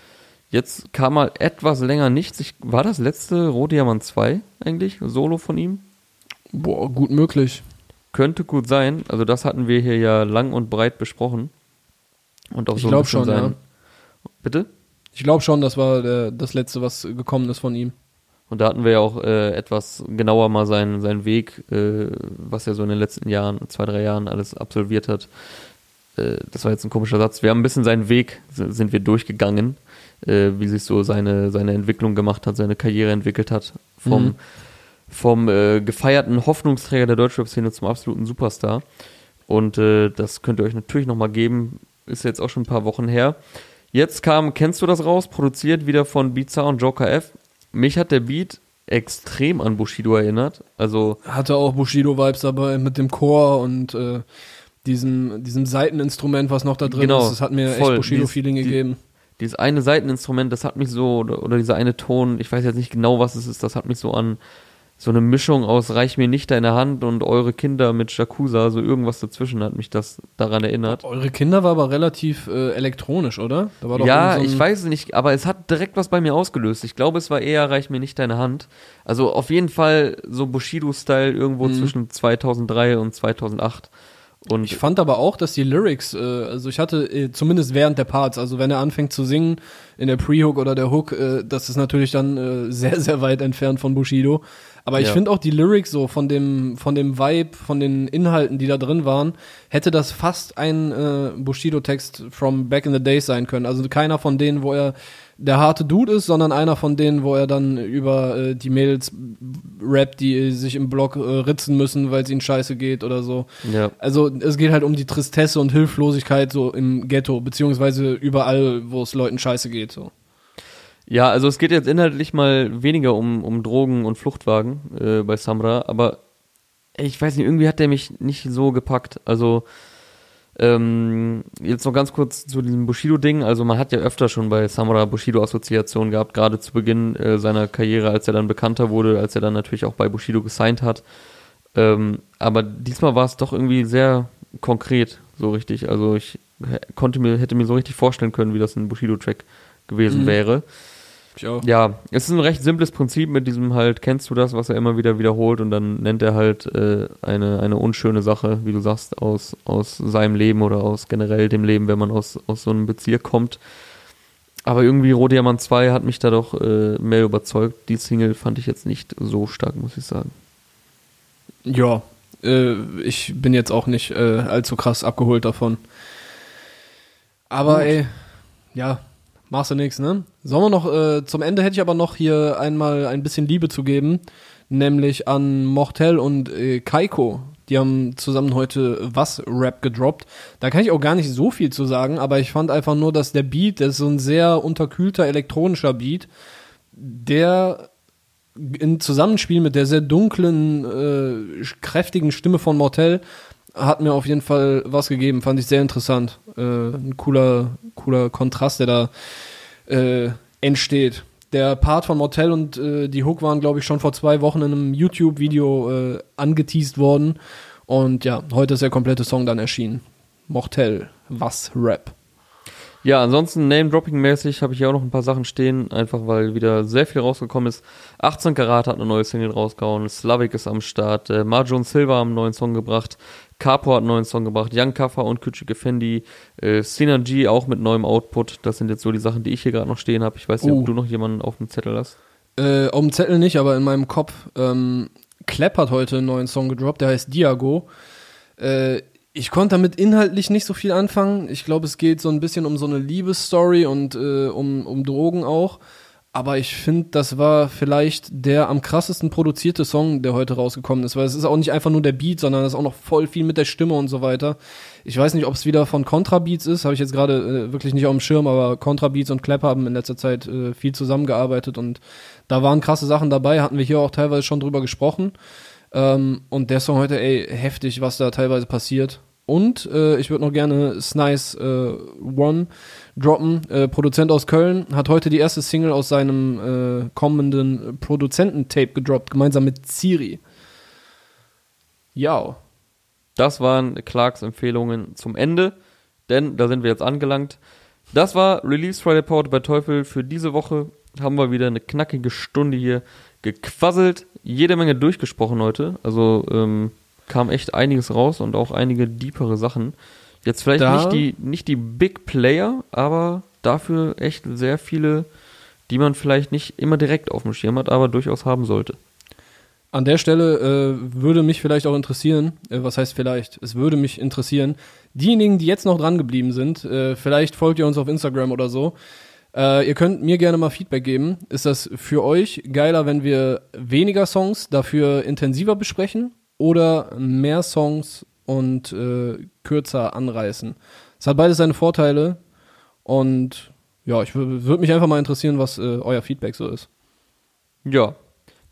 Jetzt kam mal etwas länger nichts. Ich, war das letzte Rohdiamant 2 eigentlich? Solo von ihm? Boah, gut möglich. Könnte gut sein. Also das hatten wir hier ja lang und breit besprochen. Und auch Ich so ein glaub bisschen schon, ja. sein. Bitte? Ich glaube schon, das war der, das letzte, was gekommen ist von ihm. Und da hatten wir ja auch äh, etwas genauer mal seinen, seinen Weg, äh, was er so in den letzten Jahren, zwei, drei Jahren alles absolviert hat. Äh, das war jetzt ein komischer Satz. Wir haben ein bisschen seinen Weg, sind wir durchgegangen, äh, wie sich so seine, seine Entwicklung gemacht hat, seine Karriere entwickelt hat. Vom, Mhm. vom äh, gefeierten Hoffnungsträger der Deutschrap-Szene zum absoluten Superstar. Und äh, das könnt ihr euch natürlich nochmal geben. Ist jetzt auch schon ein paar Wochen her. Jetzt kam, kennst du das raus, produziert wieder von Beatza und Joker F. Mich hat der Beat extrem an Bushido erinnert. Also, Hatte auch Bushido-Vibes dabei mit dem Chor und äh, diesem, diesem Seiteninstrument, was noch da drin Genau, ist. Das hat mir voll. echt Bushido-Feeling gegeben. dieses eine Seiteninstrument, das hat mich so, oder, oder dieser eine Ton, ich weiß jetzt nicht genau, was es ist, das hat mich so an so eine Mischung aus Reich mir nicht deine Hand und eure Kinder mit Jakuza, so irgendwas dazwischen hat mich das daran erinnert. Eure Kinder war aber relativ äh, elektronisch, oder? Ja, so ich weiß es nicht, aber es hat direkt was bei mir ausgelöst. Ich glaube, es war eher Reich mir nicht deine Hand. Also auf jeden Fall so Bushido-Style irgendwo Mhm. zwischen 2003 und 2008. Und Ich fand aber auch, dass die Lyrics, äh, also ich hatte äh, zumindest während der Parts, also wenn er anfängt zu singen in der Pre-Hook oder der Hook, äh, das ist natürlich dann äh, sehr, sehr weit entfernt von Bushido. Aber ich Ja. finde auch die Lyrics so von dem, von dem Vibe, von den Inhalten, die da drin waren, hätte das fast ein äh, Bushido-Text from back in the days sein können. Also keiner von denen, wo er der harte Dude ist, sondern einer von denen, wo er dann über äh, die Mädels rappt, die sich im Block äh, ritzen müssen, weil es ihnen scheiße geht oder so. ja, Also es geht halt um die Tristesse und Hilflosigkeit so im Ghetto, beziehungsweise überall, wo es Leuten scheiße geht. So. Ja, also es geht jetzt inhaltlich mal weniger um, um Drogen und Fluchtwagen äh, bei Samra, aber ich weiß nicht, irgendwie hat der mich nicht so gepackt. Also ähm, jetzt noch ganz kurz zu diesem Bushido-Ding. Also man hat ja öfter schon bei Samra Bushido-Assoziationen gehabt, gerade zu Beginn äh, seiner Karriere, als er dann bekannter wurde, als er dann natürlich auch bei Bushido gesigned hat. Ähm, aber diesmal war es doch irgendwie sehr konkret, so richtig. Also ich konnte mir, hätte mir so richtig vorstellen können, wie das ein Bushido-Track gewesen Mhm. wäre. Ich auch. Ja, es ist ein recht simples Prinzip mit diesem halt, kennst du das, was er immer wieder wiederholt und dann nennt er halt äh, eine, eine unschöne Sache, wie du sagst, aus, aus seinem Leben oder aus generell dem Leben, wenn man aus, aus so einem Bezirk kommt. Aber irgendwie Rohdiamant 2 hat mich da doch äh, mehr überzeugt. Die Single fand ich jetzt nicht so stark, muss ich sagen. Ja, äh, ich bin jetzt auch nicht äh, allzu krass abgeholt davon. Aber Gut. ey, ja, machst du nix, ne? Sollen wir noch, äh, zum Ende hätte ich aber noch hier einmal ein bisschen Liebe zu geben, nämlich an Mortel und äh, Kaiko. Die haben zusammen heute was Rap gedroppt. Da kann ich auch gar nicht so viel zu sagen, aber ich fand einfach nur, dass der Beat, das ist so ein sehr unterkühlter elektronischer Beat, der in Zusammenspiel mit der sehr dunklen, äh, kräftigen Stimme von Mortel hat mir auf jeden Fall was gegeben. Fand ich sehr interessant. Äh, ein cooler, cooler Kontrast, der da äh, entsteht. Der Part von Mortel und äh, die Hook waren, glaube ich, schon vor zwei Wochen in einem YouTube-Video äh, angeteased worden. Und ja, heute ist der komplette Song dann erschienen. Mortel, was Rap. Ja, ansonsten Name-Dropping-mäßig habe ich hier auch noch ein paar Sachen stehen, einfach weil wieder sehr viel rausgekommen ist. 18 Karat hat eine neue Single rausgehauen, Slavic ist am Start, äh, Marjon Silva haben einen neuen Song gebracht, Capo hat einen neuen Song gebracht, Young Kaffa und Küçük Fendi, äh, Synergy auch mit neuem Output. Das sind jetzt so die Sachen, die ich hier gerade noch stehen habe. Ich weiß nicht, Oh. ob du noch jemanden auf dem Zettel hast. Äh, auf dem Zettel nicht, aber in meinem Kopf. Ähm, Klepp hat heute einen neuen Song gedroppt, der heißt Diago. Äh, ich konnte damit inhaltlich nicht so viel anfangen. Ich glaube, es geht so ein bisschen um so eine Liebesstory und äh, um, um Drogen auch. Aber ich finde, das war vielleicht der am krassesten produzierte Song, der heute rausgekommen ist, weil es ist auch nicht einfach nur der Beat, sondern es ist auch noch voll viel mit der Stimme und so weiter. Ich weiß nicht, ob es wieder von Contrabeats ist, habe ich jetzt gerade äh, wirklich nicht auf dem Schirm, aber Contrabeats und Clap haben in letzter Zeit äh, viel zusammengearbeitet und da waren krasse Sachen dabei, hatten wir hier auch teilweise schon drüber gesprochen. Ähm, und der Song heute, ey, heftig, was da teilweise passiert. Und äh, ich würde noch gerne Snice äh, One droppen. Äh, Produzent aus Köln hat heute die erste Single aus seinem äh, kommenden Produzententape gedroppt, gemeinsam mit Siri. Ja. Das waren Clarks Empfehlungen zum Ende, denn da sind wir jetzt angelangt. Das war Release Friday Report bei Teufel für diese Woche. Haben wir wieder eine knackige Stunde hier gequasselt, jede Menge durchgesprochen heute. Also ähm, kam echt einiges raus und auch einige deepere Sachen. Jetzt vielleicht Da- nicht die nicht die Big Player, aber dafür echt sehr viele, die man vielleicht nicht immer direkt auf dem Schirm hat, aber durchaus haben sollte. An der Stelle äh, würde mich vielleicht auch interessieren, äh, was heißt vielleicht, es würde mich interessieren, diejenigen, die jetzt noch dran geblieben sind, äh, vielleicht folgt ihr uns auf Instagram oder so, äh, ihr könnt mir gerne mal Feedback geben. Ist das für euch geiler, wenn wir weniger Songs dafür intensiver besprechen oder mehr Songs und äh, kürzer anreißen? Es hat beides seine Vorteile und ja, ich würde mich einfach mal interessieren, was äh, euer Feedback so ist. Ja.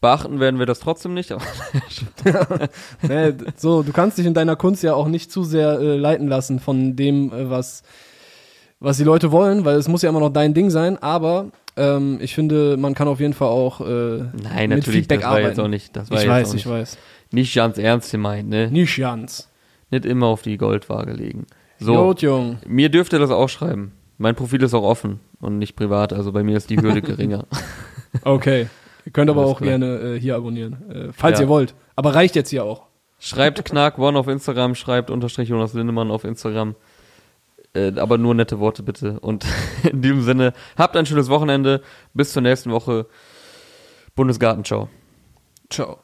Beachten werden wir das trotzdem nicht, aber Ne, d- so, du kannst dich in deiner Kunst ja auch nicht zu sehr äh, leiten lassen von dem, äh, was, was die Leute wollen, weil es muss ja immer noch dein Ding sein. Aber Ähm, ich finde, man kann auf jeden Fall auch äh, Nein, mit natürlich, Feedback das war arbeiten. jetzt auch nicht, das war ich jetzt weiß, auch ich nicht, weiß. nicht ganz ernst gemeint, ne? Nicht ganz. Nicht immer auf die Goldwaage legen. So, Jod, Jung. mir dürft ihr das auch schreiben. Mein Profil ist auch offen und nicht privat, also bei mir ist die Hürde geringer. Okay. Ihr könnt aber Alles auch klar. gerne äh, hier abonnieren, äh, falls Ja. ihr wollt. Aber reicht jetzt hier auch. Schreibt Knark One auf Instagram, schreibt unterstrich Jonas Lindemann auf Instagram. Äh, aber nur nette Worte bitte. Und in diesem Sinne, habt ein schönes Wochenende. Bis zur nächsten Woche. Bundesgarten, ciao. Ciao.